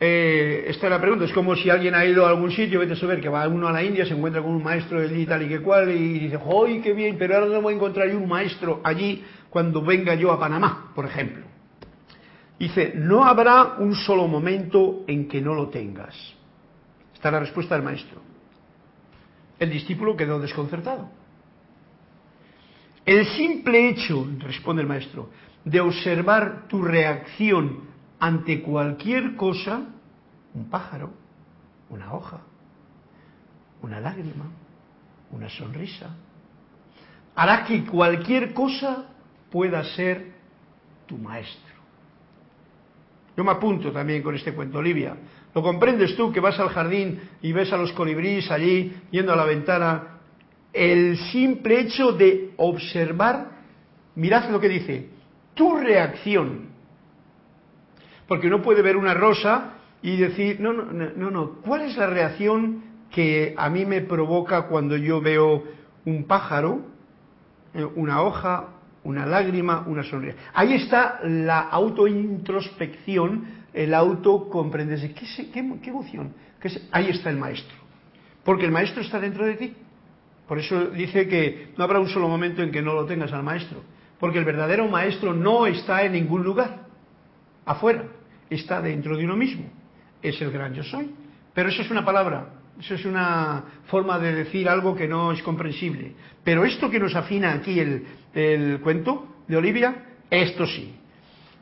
Speaker 1: Eh, esta es la pregunta. Es como si alguien ha ido a algún sitio, vete a saber que va uno a la India, se encuentra con un maestro de tal y que cual, y dice, ¡ay, qué bien! Pero ahora no voy a encontrar un maestro allí cuando venga yo a Panamá, por ejemplo. Dice, no habrá un solo momento en que no lo tengas. Esta es la respuesta del maestro. El discípulo quedó desconcertado. El simple hecho, responde el maestro, de observar tu reacción ante cualquier cosa, un pájaro, una hoja, una lágrima, una sonrisa, hará que cualquier cosa pueda ser tu maestro. Yo me apunto también con este cuento, Olivia. ¿Lo comprendes tú que vas al jardín y ves a los colibríes allí yendo a la ventana el simple hecho de observar, mirad lo que dice, tu reacción. Porque uno puede ver una rosa y decir, no, no, no, no, ¿cuál es la reacción que a mí me provoca cuando yo veo un pájaro, eh, una hoja, una lágrima, una sonrisa? Ahí está la autointrospección, el autocomprenderse. ¿Qué, qué, qué emoción? Ahí está el maestro. Porque el maestro está dentro de ti. Por eso dice que no habrá un solo momento en que no lo tengas al maestro. Porque el verdadero maestro no está en ningún lugar, afuera, está dentro de uno mismo. Es el gran yo soy. Pero eso es una palabra, eso es una forma de decir algo que no es comprensible. Pero esto que nos afina aquí el, el cuento de Olivia, esto sí.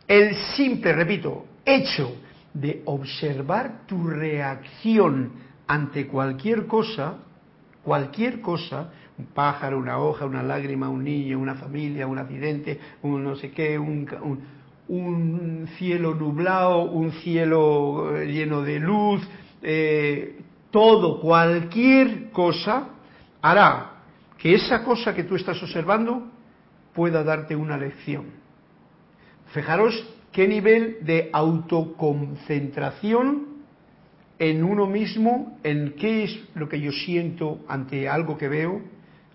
Speaker 1: El simple, repito, hecho de observar tu reacción ante cualquier cosa, cualquier cosa, un pájaro, una hoja, una lágrima, un niño, una familia, un accidente, un no sé qué, un, un, cielo nublado, un cielo eh, lleno de luz, eh, todo, cualquier cosa, hará que esa cosa que tú estás observando pueda darte una lección. Fijaros qué nivel de autoconcentración en uno mismo, en qué es lo que yo siento ante algo que veo,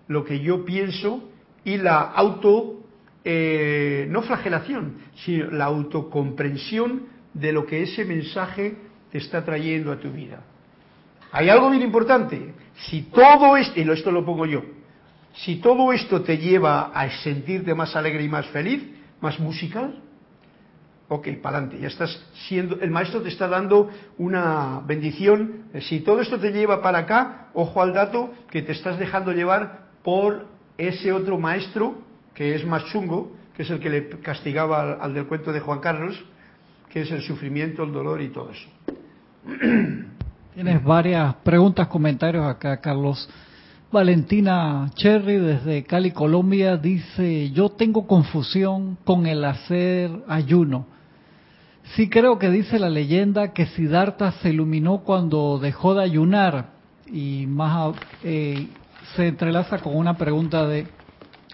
Speaker 1: lo que yo pienso y la auto, eh, no flagelación, sino la autocomprensión de lo que ese mensaje te está trayendo a tu vida. Hay algo bien importante. Si todo esto, y esto lo pongo yo, si todo esto te lleva a sentirte más alegre y más feliz, más musical, ok, para adelante, ya estás siendo, el maestro te está dando una bendición. Si todo esto te lleva para acá, ojo al dato que te estás dejando llevar por ese otro maestro que es más chungo, que es el que le castigaba al, del cuento de Juan Carlos, que es el sufrimiento, el dolor y todo eso.
Speaker 2: Tienes varias preguntas, comentarios acá, Carlos. Valentina Cherry desde Cali, Colombia, dice, yo tengo confusión con el hacer ayuno. Sí creo que dice la leyenda que Siddhartha se iluminó cuando dejó de ayunar y más eh, se entrelaza con una pregunta de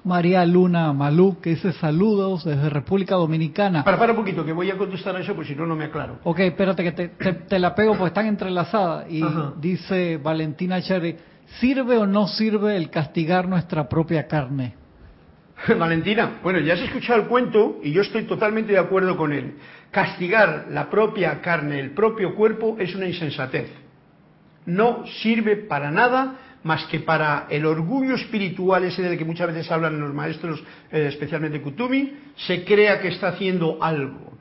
Speaker 2: María Luna Malú, que dice saludos desde República Dominicana.
Speaker 1: Para, para un poquito, que voy a contestar a eso, porque si no, no me aclaro.
Speaker 2: Ok, espérate que te, la pego, pues están entrelazadas. Y dice Valentina Cherry, ¿sirve o no sirve el castigar nuestra propia carne?
Speaker 1: Valentina, bueno, ya has escuchado el cuento y yo estoy totalmente de acuerdo con él. Castigar la propia carne, el propio cuerpo, es una insensatez. No sirve para nada más que para el orgullo espiritual ese del que muchas veces hablan los maestros, eh, especialmente Kutumi, se crea que está haciendo algo.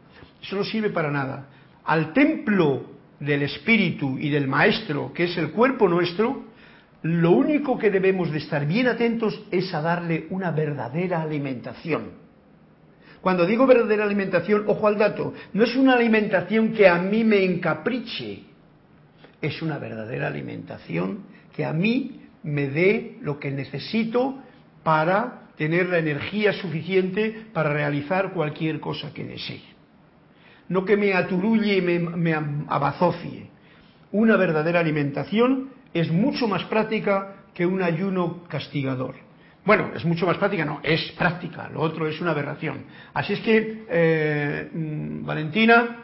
Speaker 1: Eso no sirve para nada. Al templo del espíritu y del maestro, que es el cuerpo nuestro, lo único que debemos de estar bien atentos es a darle una verdadera alimentación. Cuando digo verdadera alimentación, ojo al dato, no es una alimentación que a mí me encapriche, es una verdadera alimentación que a mí me dé lo que necesito para tener la energía suficiente para realizar cualquier cosa que desee. No que me aturulle y me, me abazofie. Una verdadera alimentación es mucho más práctica que un ayuno castigador. Bueno, es mucho más práctica, no, es práctica, lo otro es una aberración. Así es que, eh, mm, Valentina,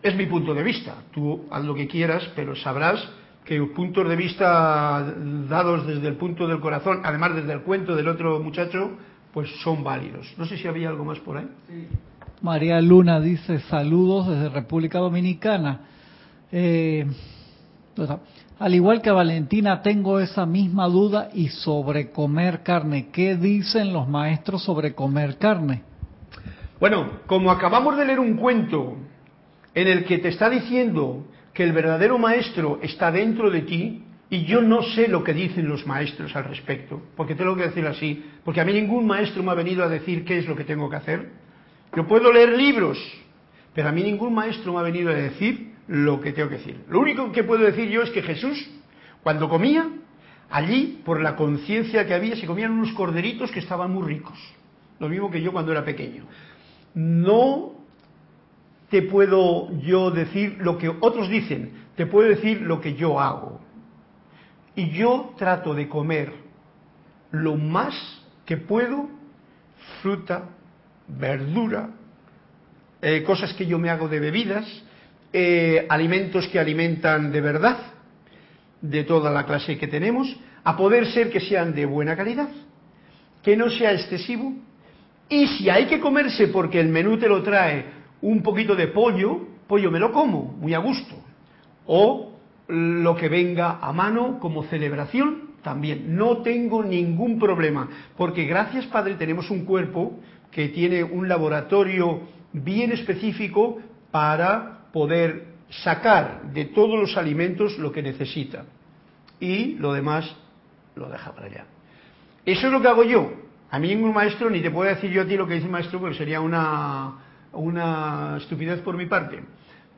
Speaker 1: es mi punto de vista. Tú haz lo que quieras, pero sabrás que puntos de vista dados desde el punto del corazón, además desde el cuento del otro muchacho, pues son válidos. No sé si había algo más por ahí.
Speaker 2: María Luna dice saludos desde República Dominicana. Eh, al igual que Valentina, tengo esa misma duda y sobre comer carne. ¿Qué dicen los maestros sobre comer carne?
Speaker 1: Bueno, como acabamos de leer un cuento en el que te está diciendo que el verdadero maestro está dentro de ti, y yo no sé lo que dicen los maestros al respecto, porque tengo que decir así, porque a mí ningún maestro me ha venido a decir qué es lo que tengo que hacer. Yo puedo leer libros, pero a mí ningún maestro me ha venido a decir lo que tengo que decir. Lo único que puedo decir yo es que Jesús, cuando comía, allí, por la conciencia que había, se comían unos corderitos que estaban muy ricos. Lo mismo que yo cuando era pequeño. No te puedo yo decir lo que otros dicen, te puedo decir lo que yo hago. Y yo trato de comer lo más que puedo, fruta, verdura, eh, cosas que yo me hago de bebidas, eh, alimentos que alimentan de verdad, de toda la clase que tenemos, a poder ser que sean de buena calidad, que no sea excesivo, y si hay que comerse porque el menú te lo trae un poquito de pollo, pollo me lo como, muy a gusto. O lo que venga a mano como celebración, también. No tengo ningún problema, porque gracias Padre tenemos un cuerpo que tiene un laboratorio bien específico para poder sacar de todos los alimentos lo que necesita. Y lo demás lo deja para allá. Eso es lo que hago yo. A mí ningún maestro, ni te puedo decir yo a ti lo que dice el maestro, porque sería una, una estupidez por mi parte.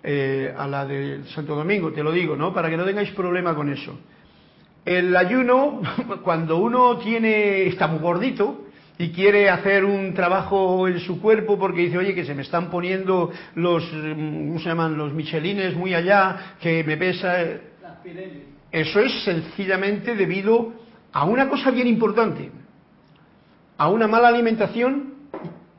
Speaker 1: Eh, a la de Santo Domingo, te lo digo, ¿no? Para que no tengáis problema con eso. El ayuno, cuando uno tiene, está muy gordito y quiere hacer un trabajo en su cuerpo porque dice, oye, que se me están poniendo los, mm, ¿cómo se llaman? Los michelines muy allá, que me pesa. Eso es sencillamente debido a una cosa bien importante, a una mala alimentación,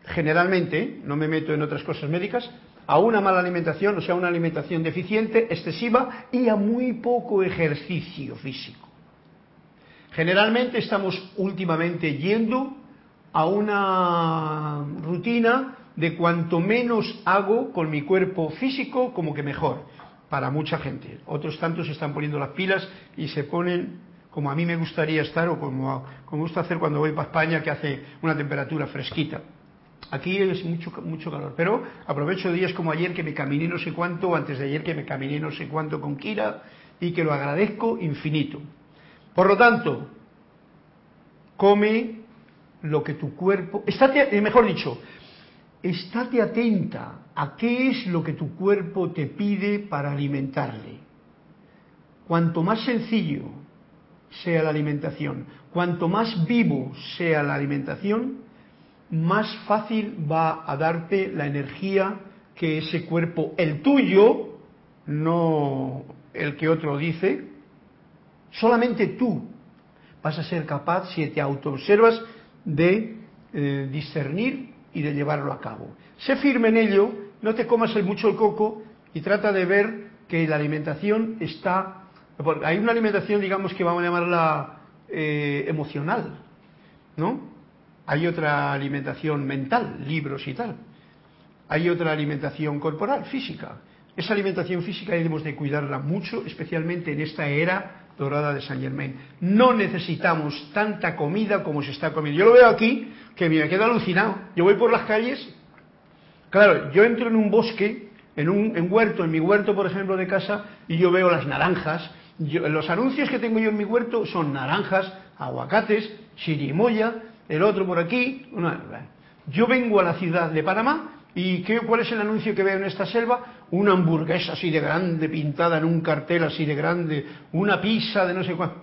Speaker 1: generalmente, no me meto en otras cosas médicas, a una mala alimentación, o sea, una alimentación deficiente, excesiva y a muy poco ejercicio físico. Generalmente estamos últimamente yendo a una rutina de cuanto menos hago con mi cuerpo físico, como que mejor, para mucha gente. Otros tantos están poniendo las pilas y se ponen como a mí me gustaría estar o como, como gusta hacer cuando voy para España, que hace una temperatura fresquita. Aquí es mucho, mucho calor, pero aprovecho días como ayer que me caminé no sé cuánto, antes de ayer que me caminé no sé cuánto con Kira, y que lo agradezco infinito. Por lo tanto, come lo que tu cuerpo, estate, eh, mejor dicho, estate atenta a qué es lo que tu cuerpo te pide para alimentarle. Cuanto más sencillo sea la alimentación, cuanto más vivo sea la alimentación, más fácil va a darte la energía que ese cuerpo, el tuyo, no el que otro dice, solamente tú vas a ser capaz, si te autoobservas, de eh, discernir y de llevarlo a cabo. Sé firme en ello, no te comas el mucho el coco y trata de ver que la alimentación está... Hay una alimentación, digamos, que vamos a llamarla eh, emocional, ¿no? Hay otra alimentación mental, libros y tal. Hay otra alimentación corporal, física. Esa alimentación física debemos de cuidarla mucho, especialmente en esta era dorada de Saint Germain. No necesitamos tanta comida como se está comiendo. Yo lo veo aquí, que me quedo alucinado. Yo voy por las calles, claro, yo entro en un bosque, en un huerto, en mi huerto, por ejemplo, de casa, y yo veo las naranjas. los anuncios que tengo yo en mi huerto son naranjas, aguacates, chirimoya, el otro por aquí. yo vengo a la ciudad de Panamá ¿Y qué, cuál es el anuncio que veo en esta selva? Una hamburguesa así de grande, pintada en un cartel así de grande, una pizza de no sé cuánto.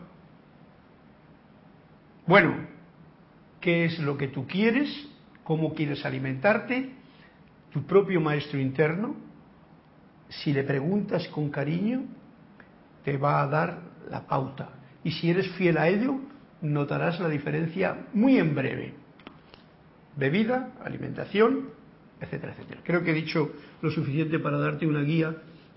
Speaker 1: Bueno, ¿qué es lo que tú quieres? ¿Cómo quieres alimentarte? Tu propio maestro interno, si le preguntas con cariño, te va a dar la pauta. Y si eres fiel a ello, notarás la diferencia muy en breve. Bebida, alimentación, etcétera, etcétera. Creo que he dicho lo suficiente para darte una guía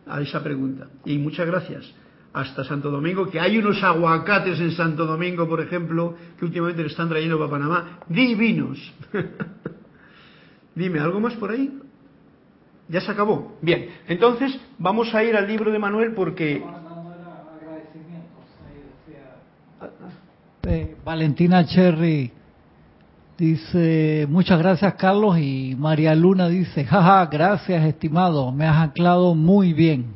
Speaker 1: a esa pregunta. Y muchas gracias. Hasta Santo Domingo, que hay unos aguacates en Santo Domingo, por ejemplo, que últimamente le están trayendo para Panamá, divinos. Dime, ¿algo más por ahí? Ya se acabó. Bien, entonces vamos a ir al libro de Manuel porque...
Speaker 2: Eh, Valentina Cherry Dice, muchas gracias Carlos y María Luna dice, jaja, gracias estimado, me has anclado muy bien.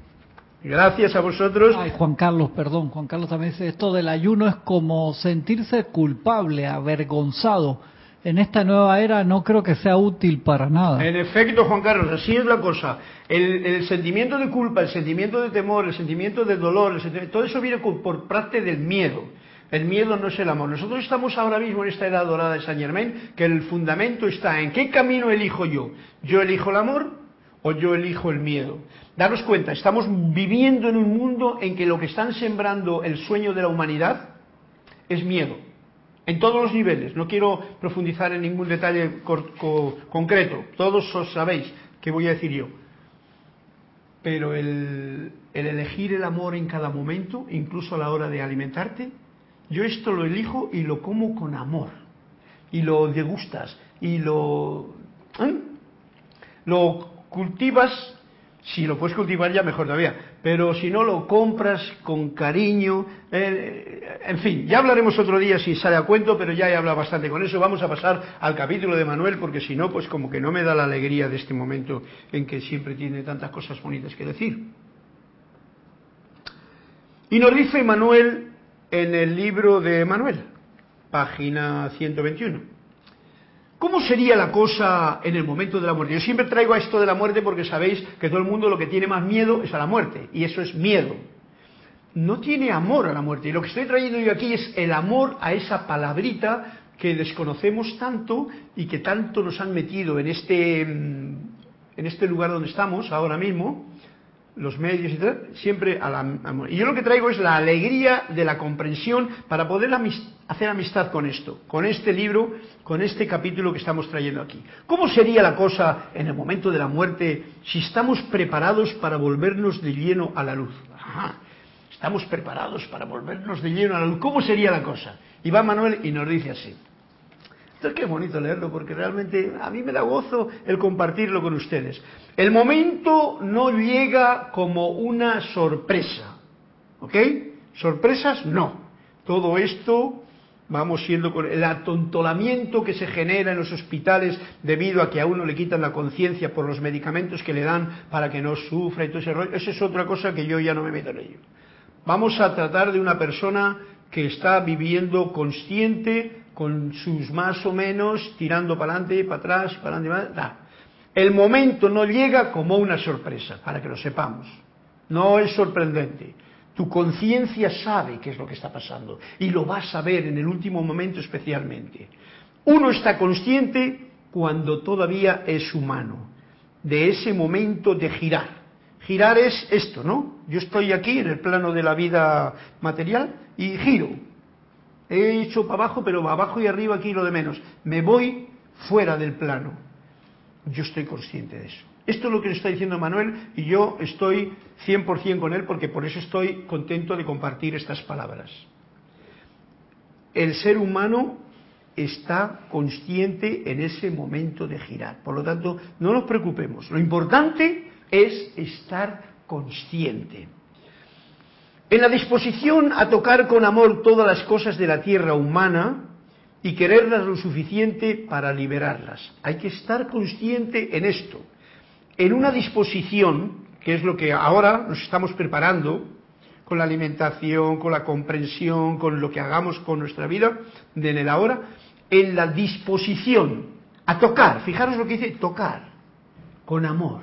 Speaker 1: Gracias a vosotros.
Speaker 2: Ay, Juan Carlos, perdón, Juan Carlos también dice, esto del ayuno es como sentirse culpable, avergonzado. En esta nueva era no creo que sea útil para nada.
Speaker 1: En efecto, Juan Carlos, así es la cosa. El, sentimiento de culpa, el sentimiento de temor, el sentimiento de dolor, todo eso viene por parte del miedo. El miedo no es el amor. Nosotros estamos ahora mismo en esta edad dorada de Saint Germain, que el fundamento está en qué camino elijo yo. ¿Yo elijo el amor o yo elijo el miedo? Daros cuenta, estamos viviendo en un mundo en que lo que están sembrando el sueño de la humanidad es miedo. En todos los niveles. No quiero profundizar en ningún detalle concreto. Todos os sabéis qué voy a decir yo. Pero el elegir el amor en cada momento, incluso a la hora de alimentarte, yo esto lo elijo y lo como con amor. Y lo degustas. Y lo... ¿eh? Lo cultivas, si lo puedes cultivar ya mejor todavía, pero si no lo compras con cariño, eh, en fin, ya hablaremos otro día si sale a cuento, pero ya he hablado bastante con eso. Vamos a pasar al capítulo de Manuel, porque si no, pues como que no me da la alegría de este momento en que siempre tiene tantas cosas bonitas que decir. Y nos dice Manuel en el libro de Manuel, página 121. ¿Cómo sería la cosa en el momento de la muerte? Yo siempre traigo a esto de la muerte porque sabéis que todo el mundo lo que tiene más miedo es a la muerte, y eso es miedo. No tiene amor a la muerte. Y lo que estoy trayendo yo aquí es el amor a esa palabrita que desconocemos tanto y que tanto nos han metido en este, mm, en este lugar donde estamos ahora mismo, los medios y tal, siempre a la, Y yo lo que traigo es la alegría de la comprensión para poder hacer amistad con esto, con este libro, con este capítulo que estamos trayendo aquí. ¿Cómo sería la cosa en el momento de la muerte si estamos preparados para volvernos de lleno a la luz? estamos preparados para volvernos de lleno a la luz. ¿Cómo sería la cosa? Y va Manuel y nos dice así. Esto es que bonito leerlo porque realmente a mí me da gozo el compartirlo con ustedes. El momento no llega como una sorpresa, ¿ok? Sorpresas no. Todo esto vamos siendo con el atontolamiento que se genera en los hospitales debido a que a uno le quitan la conciencia por los medicamentos que le dan para que no sufra y todo ese rollo. Esa es otra cosa que yo ya no me meto en ello. Vamos a tratar de una persona que está viviendo consciente con sus más o menos tirando para adelante, para atrás, para adelante, para atrás. El momento no llega como una sorpresa, para que lo sepamos. No es sorprendente. Tu conciencia sabe qué es lo que está pasando y lo vas a ver en el último momento especialmente. Uno está consciente cuando todavía es humano, de ese momento de girar. Girar es esto, ¿no? Yo estoy aquí en el plano de la vida material y giro he hecho para abajo, pero abajo y arriba aquí lo de menos. Me voy fuera del plano. Yo estoy consciente de eso. Esto es lo que le está diciendo Manuel y yo estoy 100% con él porque por eso estoy contento de compartir estas palabras. El ser humano está consciente en ese momento de girar. Por lo tanto, no nos preocupemos. Lo importante es estar consciente. En la disposición a tocar con amor todas las cosas de la tierra humana y quererlas lo suficiente para liberarlas. Hay que estar consciente en esto. En una disposición, que es lo que ahora nos estamos preparando, con la alimentación, con la comprensión, con lo que hagamos con nuestra vida, de en el ahora, en la disposición a tocar, fijaros lo que dice, tocar, con amor,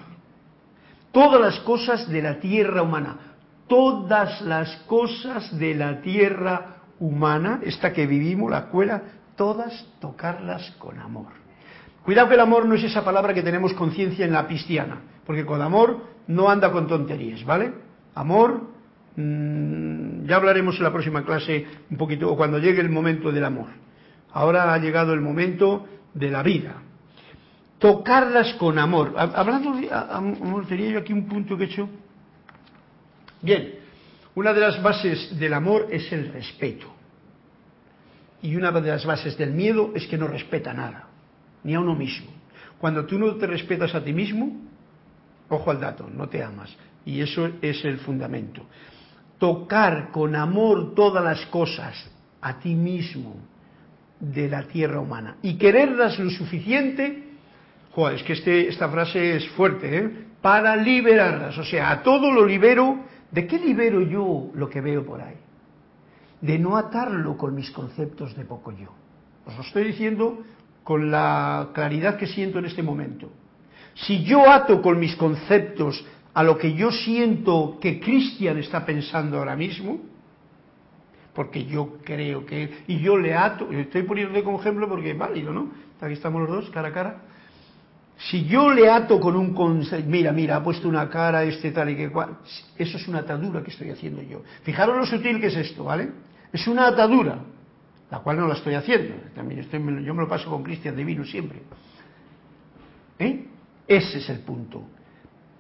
Speaker 1: todas las cosas de la tierra humana, todas las cosas de la tierra humana, esta que vivimos, la escuela, todas tocarlas con amor. Cuidado que el amor no es esa palabra que tenemos conciencia en la cristiana, porque con amor no anda con tonterías, ¿vale? Amor, mmm, ya hablaremos en la próxima clase un poquito, o cuando llegue el momento del amor. Ahora ha llegado el momento de la vida. Tocarlas con amor. Hablando de amor, tenía yo aquí un punto que he hecho Bien, una de las bases del amor es el respeto. Y una de las bases del miedo es que no respeta nada, ni a uno mismo. Cuando tú no te respetas a ti mismo, ojo al dato, no te amas. Y eso es el fundamento. Tocar con amor todas las cosas a ti mismo de la tierra humana y quererlas lo suficiente, joder, es que este, esta frase es fuerte, ¿eh? para liberarlas. O sea, a todo lo libero ¿De qué libero yo lo que veo por ahí? De no atarlo con mis conceptos de poco yo. Os lo estoy diciendo con la claridad que siento en este momento. Si yo ato con mis conceptos a lo que yo siento que Cristian está pensando ahora mismo, porque yo creo que, y yo le ato, estoy poniendo como ejemplo porque es válido, ¿no? Aquí estamos los dos, cara a cara. Si yo le ato con un concepto, mira, mira, ha puesto una cara este tal y que cual, eso es una atadura que estoy haciendo yo. Fijaros lo sutil que es esto, ¿vale? Es una atadura, la cual no la estoy haciendo. También estoy, yo me lo paso con Cristian Divino siempre. ¿Eh? Ese es el punto.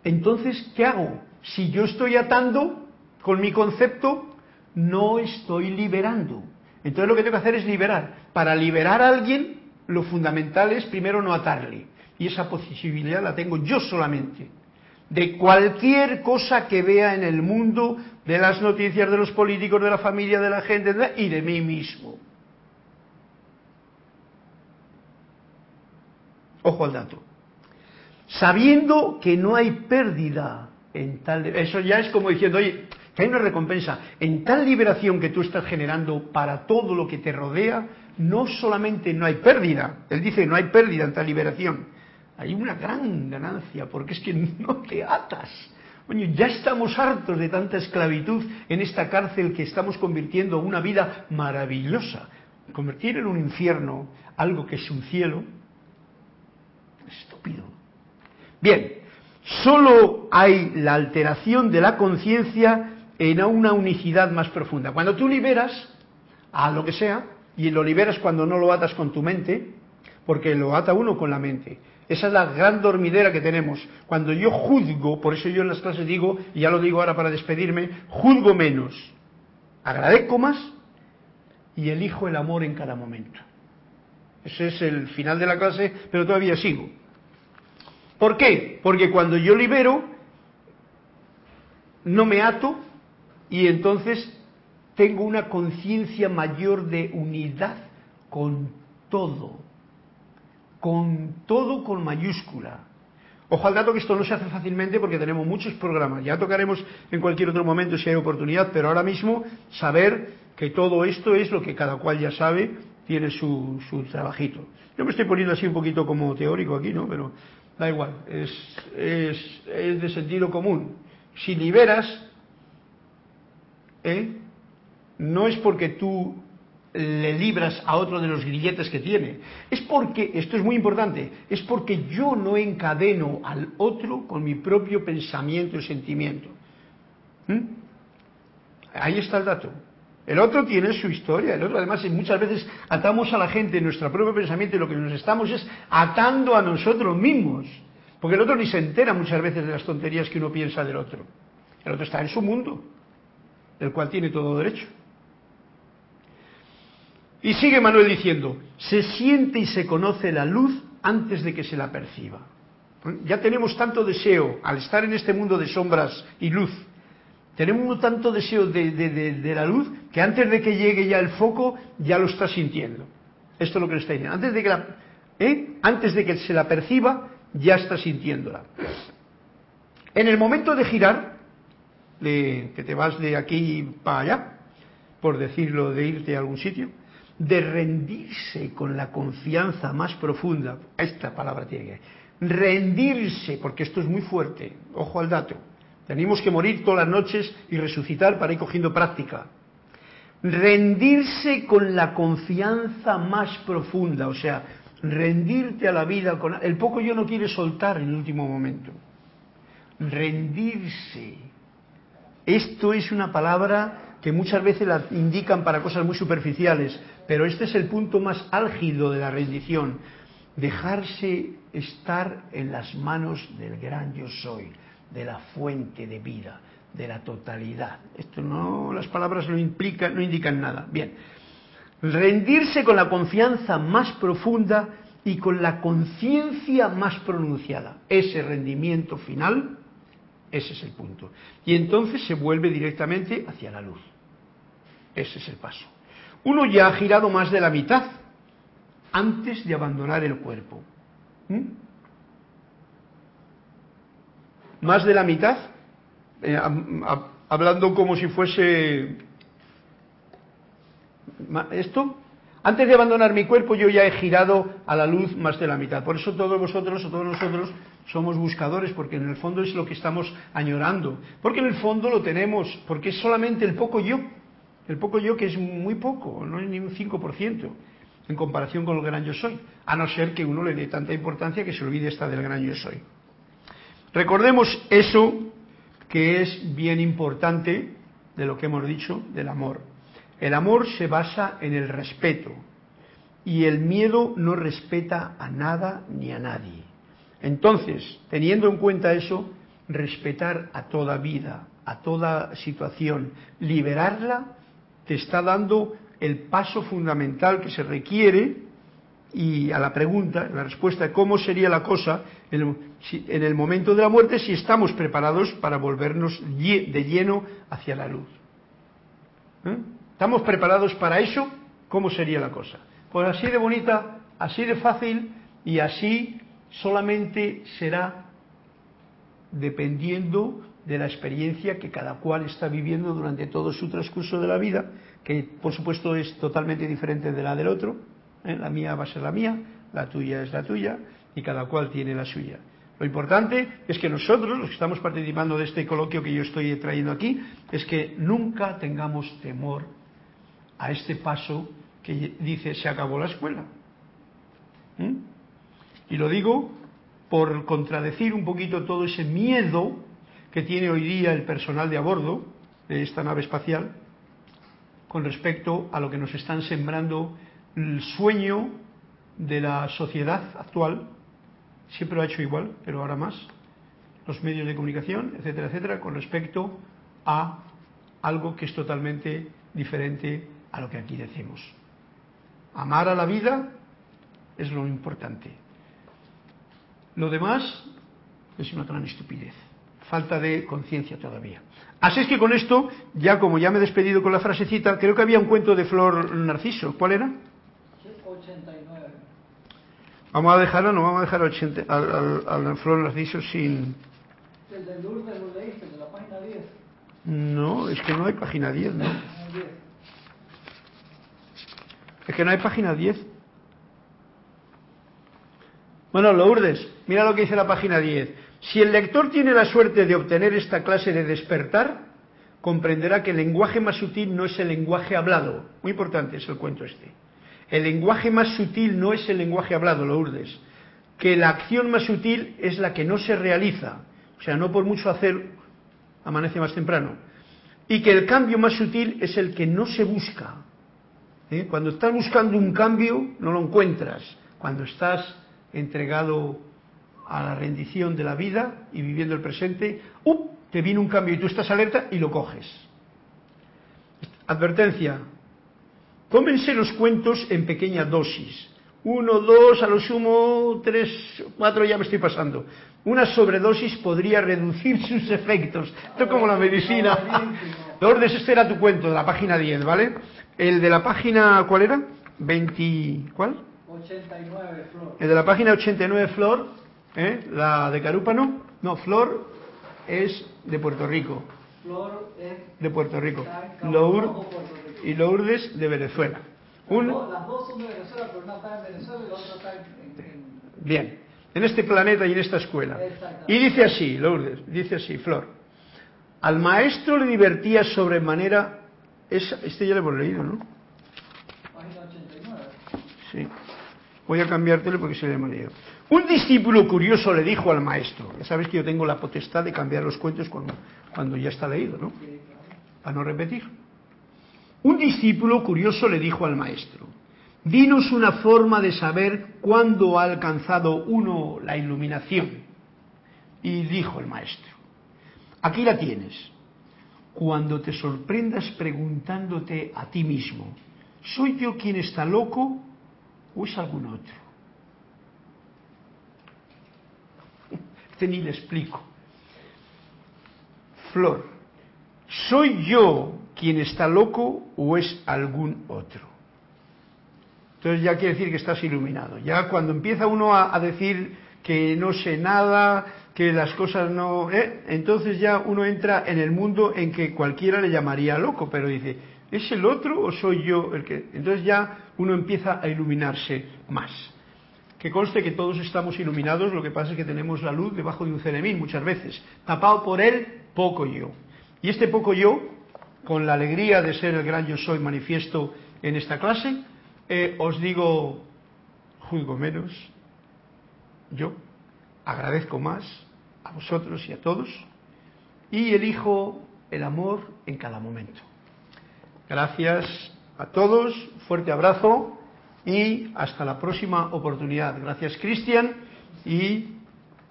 Speaker 1: Entonces, ¿qué hago? Si yo estoy atando con mi concepto, no estoy liberando. Entonces lo que tengo que hacer es liberar. Para liberar a alguien, lo fundamental es primero no atarle. Y esa posibilidad la tengo yo solamente. de cualquier cosa que vea en el mundo, de las noticias de los políticos, de la familia, de la gente y de mí mismo. Ojo al dato. Sabiendo que no hay pérdida en tal... Eso ya es como diciendo, oye, que hay una recompensa. En tal liberación que tú estás generando para todo lo que te rodea, no solamente no hay pérdida, él dice no hay pérdida en tal liberación, hay una gran ganancia, porque es que no te atas. Ya estamos hartos de tanta esclavitud en esta cárcel que estamos convirtiendo una vida maravillosa. Convertir en un infierno algo que es un cielo, estúpido. Bien, solo hay la alteración de la conciencia en una unicidad más profunda. Cuando tú liberas a lo que sea, y lo liberas cuando no lo atas con tu mente, porque lo ata uno con la mente. Esa es la gran dormidera que tenemos. Cuando yo juzgo, por eso yo en las clases digo, y ya lo digo ahora para despedirme, juzgo menos, agradezco más y elijo el amor en cada momento. Ese es el final de la clase, pero todavía sigo. ¿Por qué? Porque cuando yo libero, no me ato y entonces tengo una conciencia mayor de unidad con todo, con todo con mayúscula. Ojo al dato que esto no se hace fácilmente porque tenemos muchos programas. Ya tocaremos en cualquier otro momento si hay oportunidad, pero ahora mismo saber que todo esto es lo que cada cual ya sabe, tiene su, su trabajito. Yo me estoy poniendo así un poquito como teórico aquí, ¿no? Pero da igual, es, es, es de sentido común. Si liberas, ¿eh? no es porque tú le libras a otro de los grilletes que tiene, es porque, esto es muy importante, es porque yo no encadeno al otro con mi propio pensamiento y sentimiento. ¿Mm? Ahí está el dato. El otro tiene su historia, el otro además muchas veces atamos a la gente en nuestro propio pensamiento y lo que nos estamos es atando a nosotros mismos, porque el otro ni se entera muchas veces de las tonterías que uno piensa del otro. El otro está en su mundo, del cual tiene todo derecho. Y sigue Manuel diciendo, se siente y se conoce la luz antes de que se la perciba. Ya tenemos tanto deseo, al estar en este mundo de sombras y luz, tenemos tanto deseo de, la luz que antes de que llegue ya el foco ya lo está sintiendo. Esto es lo que le está diciendo. Antes de que, ¿eh? antes de que se la perciba, ya está sintiéndola. En el momento de girar, de, que te vas de aquí para allá, por decirlo, de irte a algún sitio, de rendirse con la confianza más profunda, esta palabra tiene que rendirse, porque esto es muy fuerte, ojo al dato, tenemos que morir todas las noches y resucitar para ir cogiendo práctica. Rendirse con la confianza más profunda, o sea, rendirte a la vida con... El poco yo no quiere soltar en el último momento. Rendirse. Esto es una palabra que muchas veces la indican para cosas muy superficiales, pero este es el punto más álgido de la rendición, dejarse estar en las manos del gran yo soy, de la fuente de vida, de la totalidad. Esto no, las palabras no implican, no indican nada. Bien, rendirse con la confianza más profunda y con la conciencia más pronunciada. Ese rendimiento final, ese es el punto. Y entonces se vuelve directamente hacia la luz. Ese es el paso uno ya ha girado más de la mitad antes de abandonar el cuerpo. ¿Mm? Más de la mitad, eh, hablando como si fuese esto, antes de abandonar mi cuerpo yo ya he girado a la luz más de la mitad. Por eso todos vosotros o todos nosotros somos buscadores, porque en el fondo es lo que estamos añorando. Porque en el fondo lo tenemos, porque es solamente el poco yo el poco yo que es muy poco, no es ni un 5% en comparación con el gran yo soy, a no ser que uno le dé tanta importancia que se olvide esta del gran yo soy. Recordemos eso que es bien importante de lo que hemos dicho del amor. El amor se basa en el respeto y el miedo no respeta a nada ni a nadie. Entonces, teniendo en cuenta eso, respetar a toda vida, a toda situación, liberarla te está dando el paso fundamental que se requiere y a la pregunta, la respuesta cómo sería la cosa en el, momento de la muerte si estamos preparados para volvernos de lleno hacia la luz. ¿Eh? ¿Estamos preparados para eso? ¿Cómo sería la cosa? Pues así de bonita, así de fácil y así solamente será dependiendo de la experiencia que cada cual está viviendo durante todo su transcurso de la vida, que por supuesto es totalmente diferente de la del otro. ¿eh? La mía va a ser la mía, la tuya es la tuya y cada cual tiene la suya. Lo importante es que nosotros, los que estamos participando de este coloquio que yo estoy trayendo aquí, es que nunca tengamos temor a este paso que dice se acabó la escuela. ¿Mm? Y lo digo por contradecir un poquito todo ese miedo que tiene hoy día el personal de a bordo de esta nave espacial con respecto a lo que nos están sembrando el sueño de la sociedad actual. Siempre lo ha hecho igual, pero ahora más. Los medios de comunicación, etcétera, etcétera, con respecto a algo que es totalmente diferente a lo que aquí decimos. Amar a la vida es lo importante. Lo demás es una gran estupidez. Falta de conciencia todavía. Así es que con esto, ya como ya me he despedido con la frasecita, creo que había un cuento de Flor Narciso. ¿Cuál era? 89. Vamos a dejarlo, no vamos a dejar al, al, Flor Narciso sin...
Speaker 2: El de Lourdes lo leíste, de la página 10.
Speaker 1: No, es que no hay página 10, ¿no? Es que no hay página 10. Bueno, Lourdes, mira lo que dice la página 10. Si el lector tiene la suerte de obtener esta clase de despertar, comprenderá que el lenguaje más sutil no es el lenguaje hablado. Muy importante es el cuento este. El lenguaje más sutil no es el lenguaje hablado, Lourdes. Que la acción más sutil es la que no se realiza. O sea, no por mucho hacer amanece más temprano. Y que el cambio más sutil es el que no se busca. ¿eh? Cuando estás buscando un cambio, no lo encuentras. Cuando estás entregado a la rendición de la vida y viviendo el presente, ¡up! te viene un cambio y tú estás alerta y lo coges. Advertencia. Cómense los cuentos en pequeña dosis. Uno, dos, a lo sumo tres, cuatro, ya me estoy pasando. Una sobredosis podría reducir sus efectos. Esto es como la medicina. Lourdes, este era tu cuento de la página 10, ¿vale? El de la página, ¿cuál era? 20, ¿cuál?
Speaker 2: 89, Flor.
Speaker 1: El de la página 89, Flor, ¿eh? la de Carúpano. No, Flor es de Puerto Rico.
Speaker 2: Flor es
Speaker 1: de Puerto Rico. Lour, y Lourdes de Venezuela.
Speaker 2: Un, las dos son de Venezuela, pero una está en Venezuela y la otra está en,
Speaker 1: Bien, en este planeta y en esta escuela. Y dice así, Lourdes, dice así, Flor. Al maestro le divertía sobremanera este ya lo hemos leído, ¿no?
Speaker 2: Página 89.
Speaker 1: Sí. Voy a cambiártelo porque se lo hemos leído. Un discípulo curioso le dijo al maestro, ya sabes que yo tengo la potestad de cambiar los cuentos cuando, ya está leído, ¿no? Para no repetir. Un discípulo curioso le dijo al maestro, dinos una forma de saber cuándo ha alcanzado uno la iluminación. Y dijo el maestro, aquí la tienes cuando te sorprendas preguntándote a ti mismo, ¿soy yo quien está loco o es algún otro? Este ni le explico. Flor, ¿soy yo quien está loco o es algún otro? Entonces ya quiere decir que estás iluminado. Ya cuando empieza uno a, a decir que no sé nada, que las cosas no... ¿eh? Entonces ya uno entra en el mundo en que cualquiera le llamaría loco, pero dice, ¿es el otro o soy yo el que...? Entonces ya uno empieza a iluminarse más. Que conste que todos estamos iluminados, lo que pasa es que tenemos la luz debajo de un celemín muchas veces, tapado por él poco yo. Y este poco yo, con la alegría de ser el gran yo soy manifiesto en esta clase, eh, os digo, juzgo menos, yo agradezco más, a vosotros y a todos, y elijo el amor en cada momento. Gracias a todos, fuerte abrazo y hasta la próxima oportunidad. Gracias, Cristian, y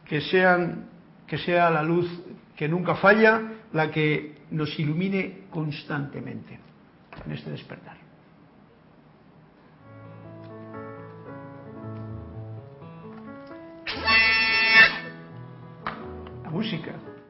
Speaker 1: que, sea la luz que nunca falla la que nos ilumine constantemente en este despertar. La música.